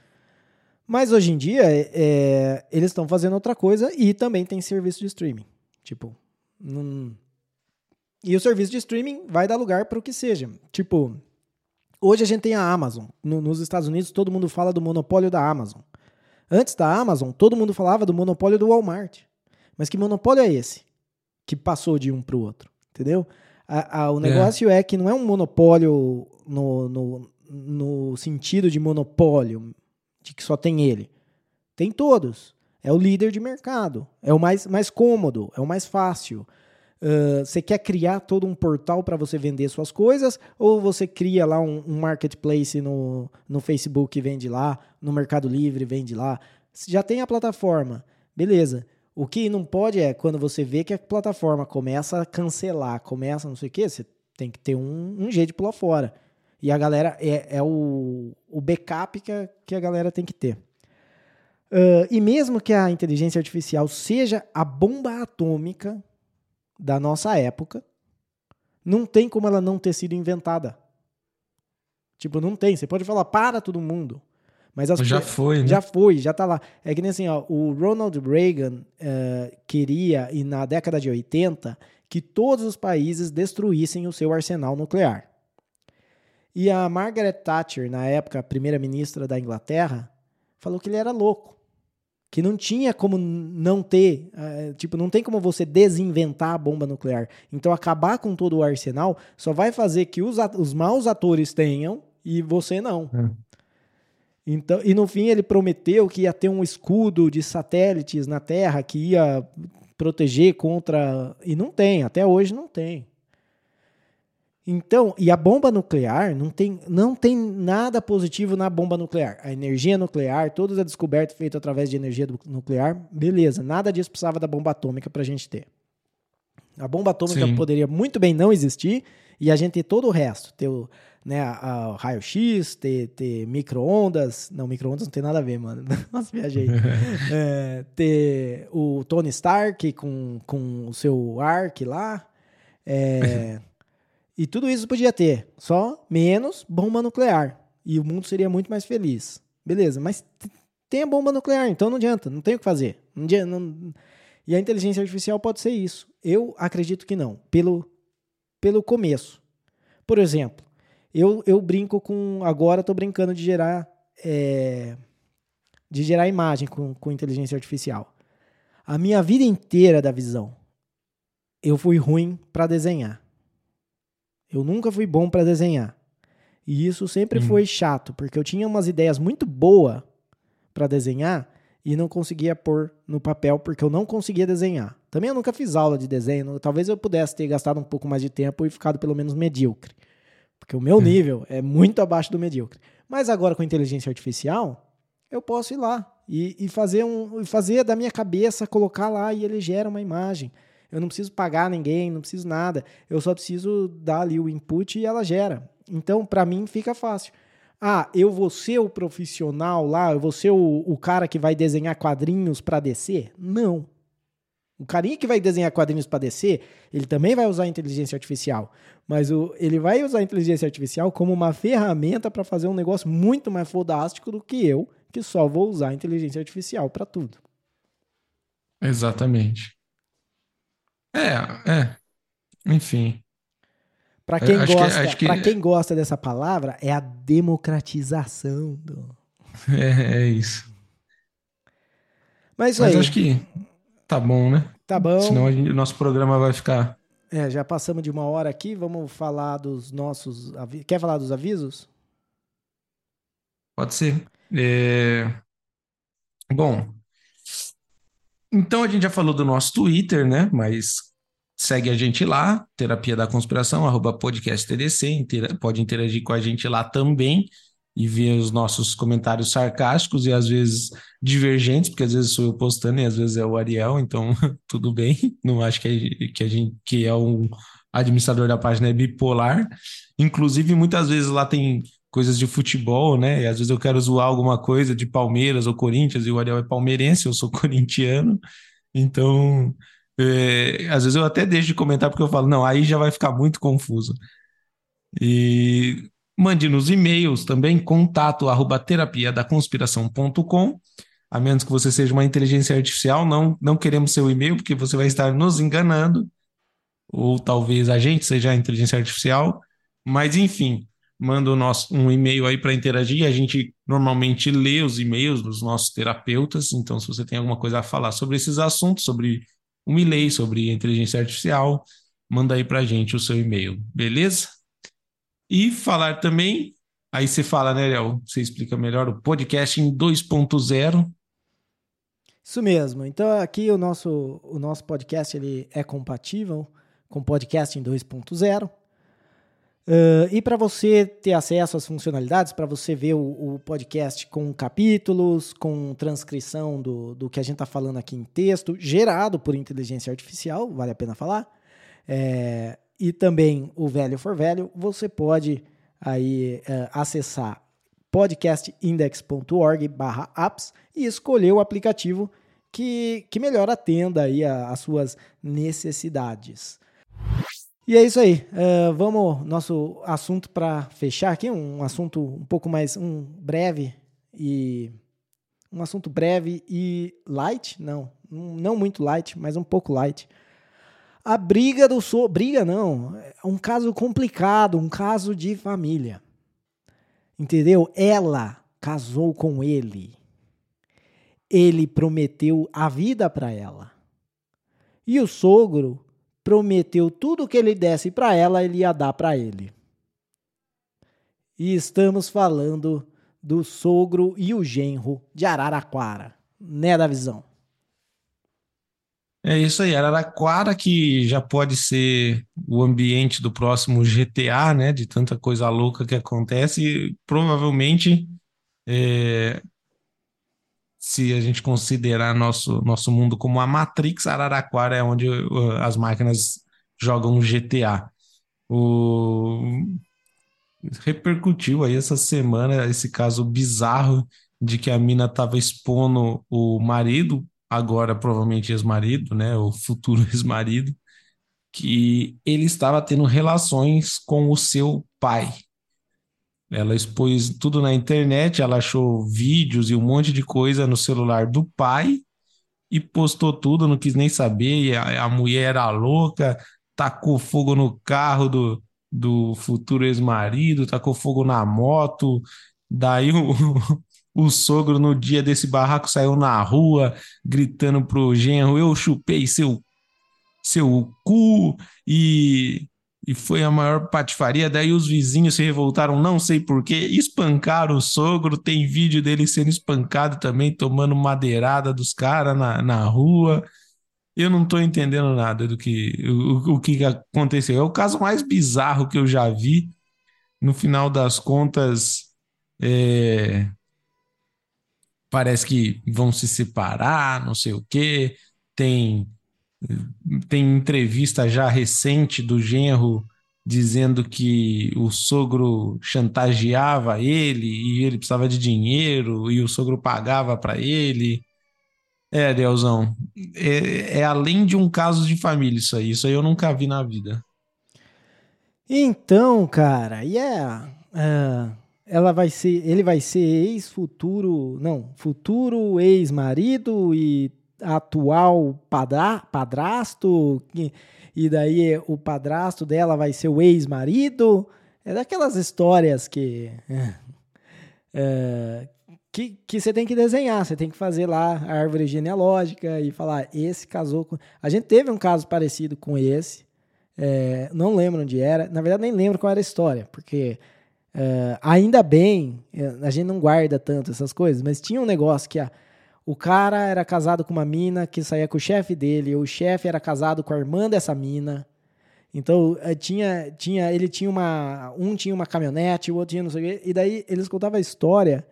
Mas hoje em dia é, eles estão fazendo outra coisa e também tem serviço de streaming. Tipo, não... e o serviço de streaming vai dar lugar para o que seja. Tipo, hoje a gente tem a Amazon. No, nos Estados Unidos todo mundo fala do monopólio da Amazon. Antes da Amazon, todo mundo falava do monopólio do Walmart. Mas que monopólio é esse? Que passou de um para o outro, entendeu? A, a, o é. negócio é. é. que não é um monopólio no, no, no sentido de monopólio, de que só tem ele. Tem todos. É o líder de mercado. É o mais, mais cômodo, é o mais fácil. Uh, você quer criar todo um portal para você vender suas coisas ou você cria lá um, um, marketplace no, no Facebook e vende lá, no Mercado Livre vende lá? Já tem a plataforma, beleza. O que não pode é quando você vê que a plataforma começa a cancelar, começa não sei o que, você tem que ter um, um jeito de pular fora. E a galera é, é o, o backup que a, que a galera tem que ter. Uh, e mesmo que a inteligência artificial seja a bomba atômica da nossa época, não tem como ela não ter sido inventada. Tipo, não tem. Você pode falar para todo mundo. Mas as já foi, né? Já foi, já tá lá. É que nem assim, ó, o Ronald Reagan uh, queria, e na década de 80, que todos os países destruíssem o seu arsenal nuclear. E a Margaret Thatcher, na época, primeira-ministra da Inglaterra, falou que ele era louco. Que não tinha como não ter, uh, tipo, não tem como você desinventar a bomba nuclear. Então, acabar com todo o arsenal só vai fazer que os, os maus atores tenham e você não. É. Então, e no fim ele prometeu que ia ter um escudo de satélites na Terra que ia proteger contra. E não tem, até hoje não tem. Então, e a bomba nuclear não tem, não tem nada positivo na bomba nuclear. A energia nuclear, toda a descoberta feita através de energia nuclear, beleza, nada disso precisava da bomba atômica para a gente ter. A bomba atômica Sim. poderia muito bem não existir e a gente ter todo o resto. Ter o, né, a, a raio-x, ter, ter micro-ondas. Não, micro-ondas não tem nada a ver, mano. Nossa, viajei. é, ter o Tony Stark com, com o seu Ark lá. É, e tudo isso podia ter, só menos bomba nuclear. E o mundo seria muito mais feliz. Beleza, mas tem a bomba nuclear, então não adianta, não tem o que fazer. Não adianta, não... E a inteligência artificial pode ser isso. Eu acredito que não, pelo, pelo começo. Por exemplo, eu, eu brinco com. Agora estou brincando de gerar. É, de gerar imagem com, com inteligência artificial. A minha vida inteira da visão, eu fui ruim para desenhar. Eu nunca fui bom para desenhar. E isso sempre hum. foi chato, porque eu tinha umas ideias muito boas para desenhar e não conseguia pôr no papel porque eu não conseguia desenhar. Também eu nunca fiz aula de desenho, talvez eu pudesse ter gastado um pouco mais de tempo e ficado pelo menos medíocre. Porque o meu hum. nível é muito abaixo do medíocre. Mas agora com inteligência artificial, eu posso ir lá e, e fazer um, fazer da minha cabeça, colocar lá e ele gera uma imagem. Eu não preciso pagar ninguém, não preciso nada. Eu só preciso dar ali o input e ela gera. Então, para mim, fica fácil. Ah, eu vou ser o profissional lá, eu vou ser o, o cara que vai desenhar quadrinhos para descer? Não. O carinha que vai desenhar quadrinhos para descer, ele também vai usar inteligência artificial. Mas o, ele vai usar inteligência artificial como uma ferramenta para fazer um negócio muito mais fodástico do que eu, que só vou usar inteligência artificial para tudo. Exatamente. É, é. Enfim. Para quem, Acho gosta, que- quem gosta dessa palavra, é a democratização do. É, é isso. Mas isso Mas aí, acho que tá bom, né? tá bom. Senão a gente- o nosso programa vai ficar. É, já passamos de uma hora aqui, vamos falar dos nossos. Quer falar dos avisos? Pode ser. É, Bom, então a gente já falou do nosso Twitter, né? Mas segue a gente lá, Terapia da Conspiração, arroba podcast TDC, intera- pode interagir com a gente lá também e ver os nossos comentários sarcásticos e às vezes divergentes, porque às vezes sou eu postando e às vezes é o Ariel, então tudo bem. Não acho que a, que a gente que é um administrador da página é bipolar. Inclusive, muitas vezes lá tem coisas de futebol, né? E às vezes eu quero zoar alguma coisa de Palmeiras ou Corinthians e o Ariel é palmeirense, eu sou corintiano. Então, é, às vezes eu até deixo de comentar porque eu falo, não, aí já vai ficar muito confuso. E mande nos e-mails também, contato arroba terapia da conspiração.com. A menos que você seja uma inteligência artificial, não, não queremos seu e-mail, porque você vai estar nos enganando. Ou talvez a gente seja a inteligência artificial. Mas, enfim, manda o nosso, um e-mail aí para interagir. A gente normalmente lê os e-mails dos nossos terapeutas. Então, se você tem alguma coisa a falar sobre esses assuntos, sobre o Milley, sobre inteligência artificial, manda aí para a gente o seu e-mail, beleza? E falar também, aí você fala, né, Léo? Você explica melhor o podcast em 2.0. Isso mesmo. Então aqui o nosso, o nosso podcast ele é compatível com podcast em 2.0. Uh, e para você ter acesso às funcionalidades, para você ver o, o, podcast com capítulos, com transcrição do, do que a gente está falando aqui em texto, gerado por inteligência artificial, vale a pena falar, é, e também o Velho for Velho, você pode aí uh, acessar podcastindex.org apps e escolher o aplicativo que, que melhor atenda aí as suas necessidades. E é isso aí. Uh, vamos nosso assunto para fechar aqui, um assunto um pouco mais um breve e um assunto breve e light, não, não muito light, mas um pouco light. A briga do so, briga não, é um caso complicado, um caso de família. Entendeu? Ela casou com ele. Ele prometeu a vida para ela. E o sogro prometeu tudo que ele desse para ela, ele ia dar para ele. E estamos falando do sogro e o genro de Araraquara, né, da visão? É isso aí, Araraquara que já pode ser o ambiente do próximo GTA, né? De tanta coisa louca que acontece, e provavelmente é, se a gente considerar nosso, nosso mundo como a Matrix, Araraquara é onde uh, as máquinas jogam GTA. O... Repercutiu aí essa semana esse caso bizarro de que a mina estava expondo o marido, agora provavelmente ex-marido, né, o futuro ex-marido, que ele estava tendo relações com o seu pai. Ela expôs tudo na internet, ela achou vídeos e um monte de coisa no celular do pai e postou tudo, não quis nem saber. A, a, mulher era louca, tacou fogo no carro do, do futuro ex-marido, tacou fogo na moto. Daí o, o sogro, no dia desse barraco, saiu na rua gritando pro genro: Eu chupei seu, seu cu e e foi a maior patifaria. Daí os vizinhos se revoltaram, não sei porquê, espancaram o sogro. Tem vídeo dele sendo espancado também, tomando madeirada dos caras na, na rua. Eu não tô entendendo nada do que o, o que aconteceu. É o caso mais bizarro que eu já vi. No final das contas, é... parece que vão se separar, não sei o quê. Tem tem entrevista já recente do genro dizendo que o sogro chantageava ele e ele precisava de dinheiro e o sogro pagava para ele. É, Deuzão, é, é, além de um caso de família isso aí. Isso aí eu nunca vi na vida. Então, cara, e yeah, uh, ela vai ser, ele vai ser ex-futuro, não, futuro ex-marido e atual padra, padrasto, e daí o padrasto dela vai ser o ex-marido. É daquelas histórias que, é, que, que você tem que desenhar, você tem que fazer lá a árvore genealógica e falar, esse casou com... A gente teve um caso parecido com esse, é, não lembro onde era, na verdade nem lembro qual era a história, porque é, ainda bem, é, a gente não guarda tanto essas coisas, mas tinha um negócio que a, o cara era casado com uma mina que saía com o chefe dele, o chefe era casado com a irmã dessa mina, então é, tinha, tinha, ele tinha uma, um tinha uma caminhonete, o outro tinha não sei o quê, e daí eles contavam a história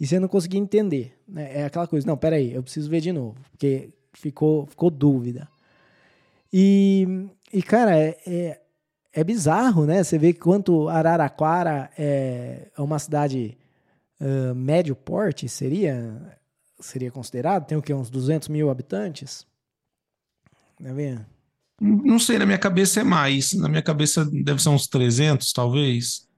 e você não conseguia entender. Né? É aquela coisa, não, peraí, eu preciso ver de novo, porque ficou, ficou dúvida. E, e cara, é, é, é bizarro, né? Você vê quanto Araraquara é, é uma cidade uh, médio porte, seria, seria considerado? Tem o quê? Uns 200 mil habitantes? Tá vendo? Não sei, na minha cabeça é mais. Na minha cabeça deve ser uns 300, talvez.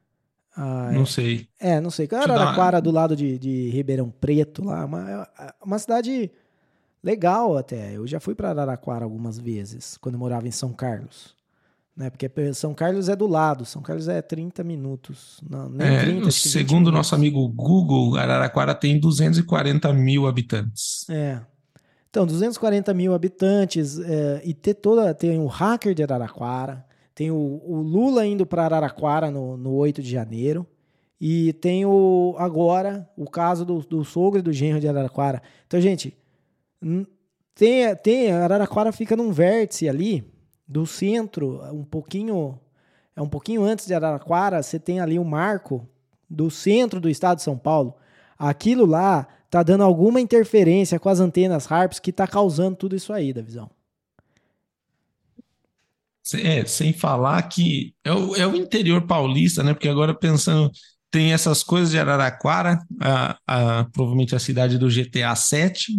Ah, não é. sei. É, não sei. Araraquara, uma... do lado de, de Ribeirão Preto, lá, uma, uma cidade legal até. Eu já fui para Araraquara algumas vezes, quando eu morava em São Carlos. Né? Porque São Carlos é do lado, São Carlos é 30 minutos. Não, nem é, 30, segundo o nosso amigo Google, Araraquara tem 240 mil habitantes. É. Então, 240 mil habitantes é, e ter toda. Tem o hacker de Araraquara, tem o, o Lula indo para Araraquara no, no 8 de janeiro. E tem o agora o caso do, do sogro e do genro de Araraquara. Então, gente, tem, tem Araraquara fica num vértice ali do centro, um pouquinho é um pouquinho antes de Araraquara, você tem ali o um marco do centro do estado de São Paulo. Aquilo lá tá dando alguma interferência com as antenas Harps que tá causando tudo isso aí da visão. É, sem falar que é o, é o interior paulista, né? Porque agora pensando, tem essas coisas de Araraquara, a, a, provavelmente a cidade do GTA 7,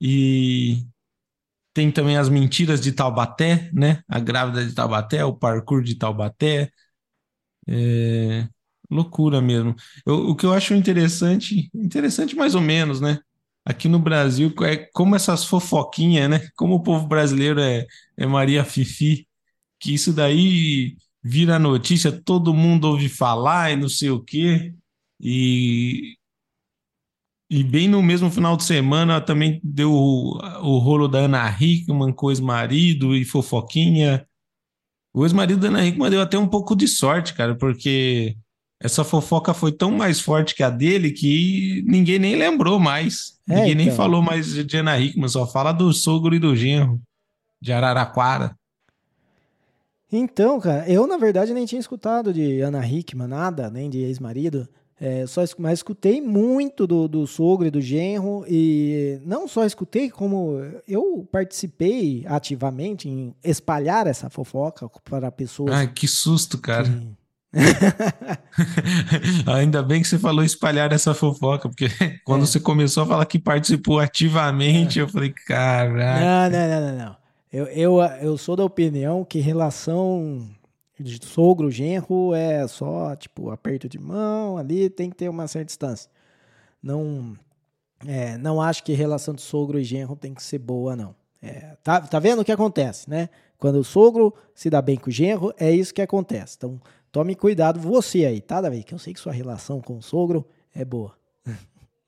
e tem também as mentiras de Taubaté, né? A grávida de Taubaté, o parkour de Taubaté. É, loucura mesmo. Eu, o que eu acho interessante, interessante mais ou menos, né? Aqui no Brasil, é como essas fofoquinhas, né? Como o povo brasileiro é, é Maria Fifi que isso daí vira notícia, todo mundo ouve falar e não sei o quê. E, e bem no mesmo final de semana também deu o, o rolo da Ana Hickman com o ex-marido e fofoquinha. O ex-marido da Ana Hickman deu até um pouco de sorte, cara, porque essa fofoca foi tão mais forte que a dele que ninguém nem lembrou mais. É, ninguém então. nem falou mais de Ana Hickman, só fala do sogro e do genro de Araraquara. Então, cara, eu na verdade nem tinha escutado de Ana Hickman, nada, nem de ex-marido. É, só, mas escutei muito do, do sogro e do genro, e não só escutei, como eu participei ativamente em espalhar essa fofoca para pessoas. Ai, que susto, cara. Que... Ainda bem que você falou espalhar essa fofoca, porque quando é. você começou a falar que participou ativamente, é. eu falei, caraca. Não, não, não, não, não. Eu, eu, eu sou da opinião que relação sogro, genro é só, tipo, aperto de mão ali, tem que ter uma certa distância. Não, é, não acho que relação de sogro e genro tem que ser boa, não. É, tá, tá vendo o que acontece, né? Quando o sogro se dá bem com o genro, é isso que acontece. Então, tome cuidado você aí, tá, Davi? Que eu sei que sua relação com o sogro é boa.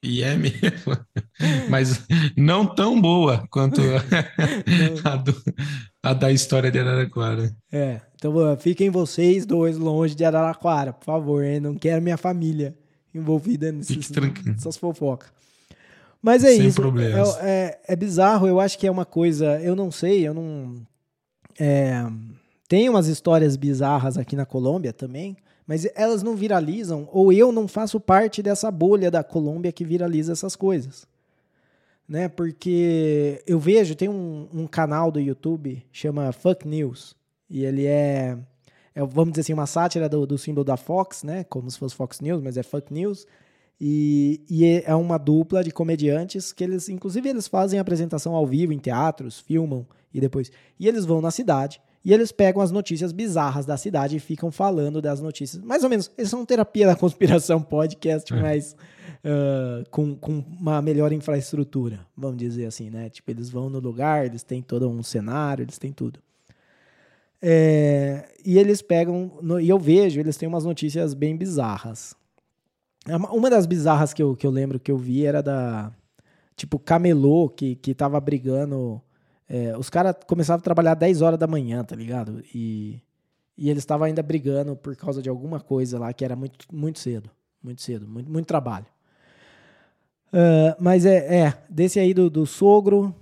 E é mesmo, mas não tão boa quanto a, a, do, a, da história de Araraquara. É, então fiquem vocês dois longe de Araraquara, por favor, hein? não quero minha família envolvida nesses, nessas fofocas. Mas é Sem isso, problemas. É, é, é, bizarro, eu acho que é uma coisa, eu não sei, eu não... É, tem umas histórias bizarras aqui na Colômbia também, mas elas não viralizam, ou eu não faço parte dessa bolha da Colômbia que viraliza essas coisas. Né? Porque eu vejo, tem um, um canal do YouTube, chama Fuck News, e ele é, é vamos dizer assim, uma sátira do, do símbolo da Fox, né? como se fosse Fox News, mas é Fuck News, E, e é uma dupla de comediantes que eles, inclusive, eles fazem apresentação ao vivo em teatros, filmam e depois. E eles vão na cidade e eles pegam as notícias bizarras da cidade e ficam falando das notícias. Mais ou menos, eles são terapia da conspiração podcast, é. mas uh, com, com uma melhor infraestrutura, vamos dizer assim, né? Tipo, eles vão no lugar, eles têm todo um cenário, eles têm tudo. É, e eles pegam, no, e eu vejo, eles têm umas notícias bem bizarras. É uma das bizarras que eu, que eu lembro que eu vi era da. Tipo, camelô que, que tava brigando. É, os caras começavam a trabalhar 10 horas da manhã, tá ligado? E, e eles estavam ainda brigando por causa de alguma coisa lá que era muito, muito cedo. Muito cedo, muito, muito trabalho. Uh, mas é, é, desse aí do, do sogro,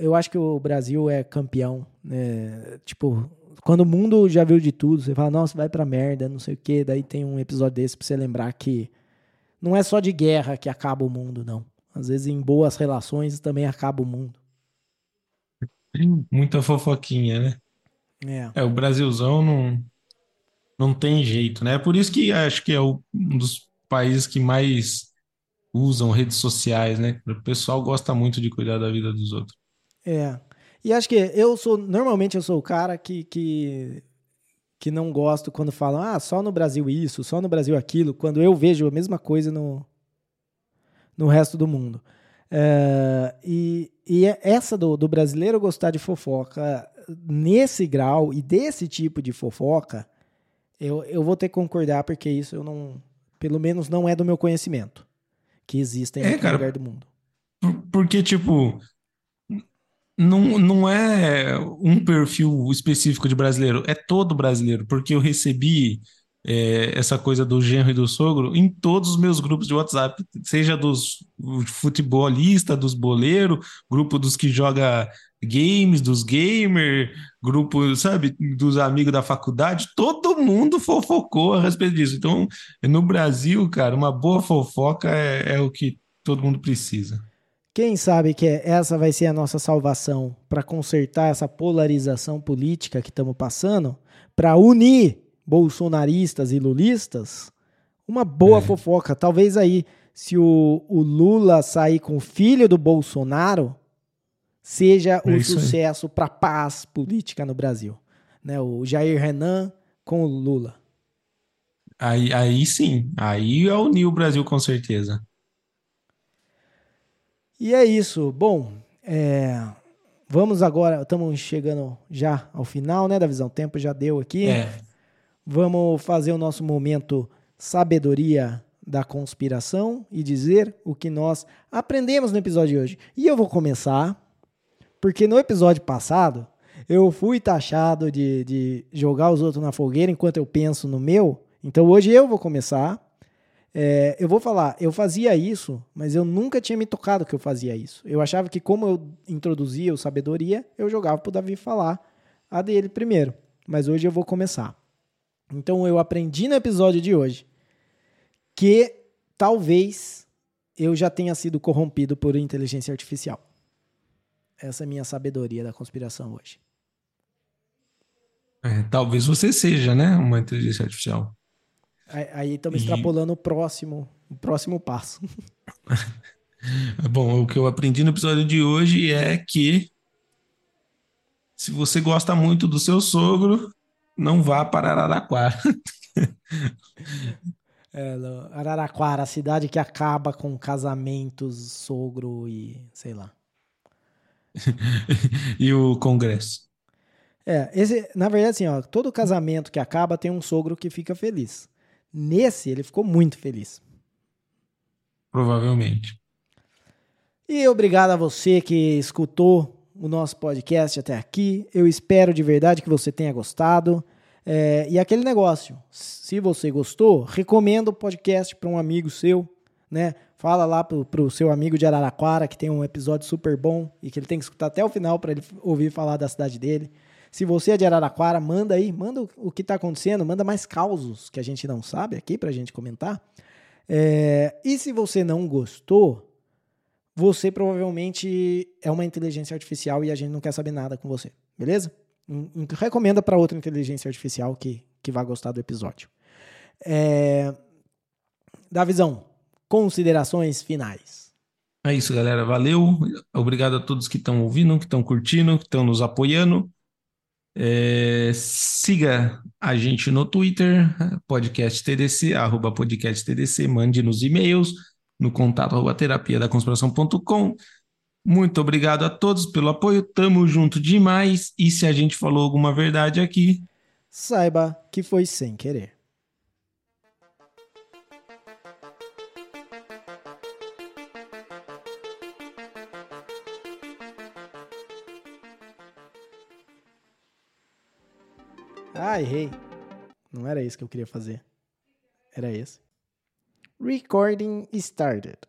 eu acho que o Brasil é campeão. Né? Tipo, quando o mundo já viu de tudo, você fala, nossa, vai pra merda, não sei o quê. Daí tem um episódio desse pra você lembrar que não é só de guerra que acaba o mundo, não. Às vezes em boas relações também acaba o mundo. Muita fofoquinha, né? É. é o Brasilzão não, não tem jeito, né? Por isso que acho que é um dos países que mais usam redes sociais, né? O pessoal gosta muito de cuidar da vida dos outros. É. E acho que eu sou, normalmente eu sou o cara que, que que não gosto quando falam, ah, só no Brasil isso, só no Brasil aquilo, quando eu vejo a mesma coisa no, no resto do mundo. É, e, e é essa do, do brasileiro gostar de fofoca nesse grau e desse tipo de fofoca, eu, eu vou ter que concordar, porque isso eu não, pelo menos não é do meu conhecimento, que existem em é, cara, lugar do mundo. Porque, tipo, não, não é um perfil específico de brasileiro, é todo brasileiro, porque eu recebi é, essa coisa do genro e do sogro em todos os meus grupos de WhatsApp, seja dos futebolistas, dos boleiros, grupo dos que joga games, dos gamer, grupo, sabe, dos amigos da faculdade, todo mundo fofocou a respeito disso. Então, no Brasil, cara, uma boa fofoca é, é o que todo mundo precisa. Quem sabe que essa vai ser a nossa salvação para consertar essa polarização política que estamos passando, para unir bolsonaristas e lulistas? Uma boa é. fofoca. Talvez aí, se o, o, Lula sair com o filho do Bolsonaro, seja é o sucesso para a paz política no Brasil. Né? O Jair Renan com o Lula. Aí, aí sim, aí é unir o Brasil com certeza. E é isso. Bom, é, vamos agora, estamos chegando já ao final, né, da visão. O tempo já deu aqui. É. Vamos fazer o nosso momento sabedoria da conspiração e dizer o que nós aprendemos no episódio de hoje. E eu vou começar, porque no episódio passado eu fui taxado de, de jogar os outros na fogueira enquanto eu penso no meu. Então hoje eu vou começar. É, eu vou falar, eu fazia isso, mas eu nunca tinha me tocado que eu fazia isso. Eu achava que, como eu introduzia o sabedoria, eu jogava pro Davi falar a dele primeiro. Mas hoje eu vou começar. Então eu aprendi no episódio de hoje que talvez eu já tenha sido corrompido por inteligência artificial. Essa é a minha sabedoria da conspiração hoje. É, talvez você seja, né, uma inteligência artificial. Aí estamos e... extrapolando o próximo, o próximo passo. Bom, o que eu aprendi no episódio de hoje é que se você gosta muito do seu sogro, não vá para Araraquara. É, Araraquara, a cidade que acaba com casamentos, sogro e sei lá. e o Congresso. É, esse, na verdade, assim, ó, todo casamento que acaba tem um sogro que fica feliz. Nesse, ele ficou muito feliz. Provavelmente. E obrigado a você que escutou o nosso podcast até aqui. Eu espero de verdade que você tenha gostado. É, e aquele negócio, se você gostou, recomenda o podcast para um amigo seu, né? Fala lá pro, pro seu amigo de Araraquara que tem um episódio super bom e que ele tem que escutar até o final para ele ouvir falar da cidade dele. Se você é de Araraquara, manda aí, manda o que está acontecendo, manda mais causos que a gente não sabe aqui para a gente comentar. É, e se você não gostou, você provavelmente é uma inteligência artificial e a gente não quer saber nada com você, beleza? Recomenda para outra inteligência artificial que, que vai gostar do episódio. É, da visão, considerações finais. É isso, galera. Valeu. Obrigado a todos que estão ouvindo, que estão curtindo, que estão nos apoiando. É, siga a gente no Twitter, podcast TDC, arroba podcast TDC, mande nos e-mails, no contato arroba terapia da conspiração.com. Muito obrigado a todos pelo apoio, tamo junto demais. E se a gente falou alguma verdade aqui, saiba que foi sem querer. Ah, errei. Não era isso que eu queria fazer. Era esse. Recording started.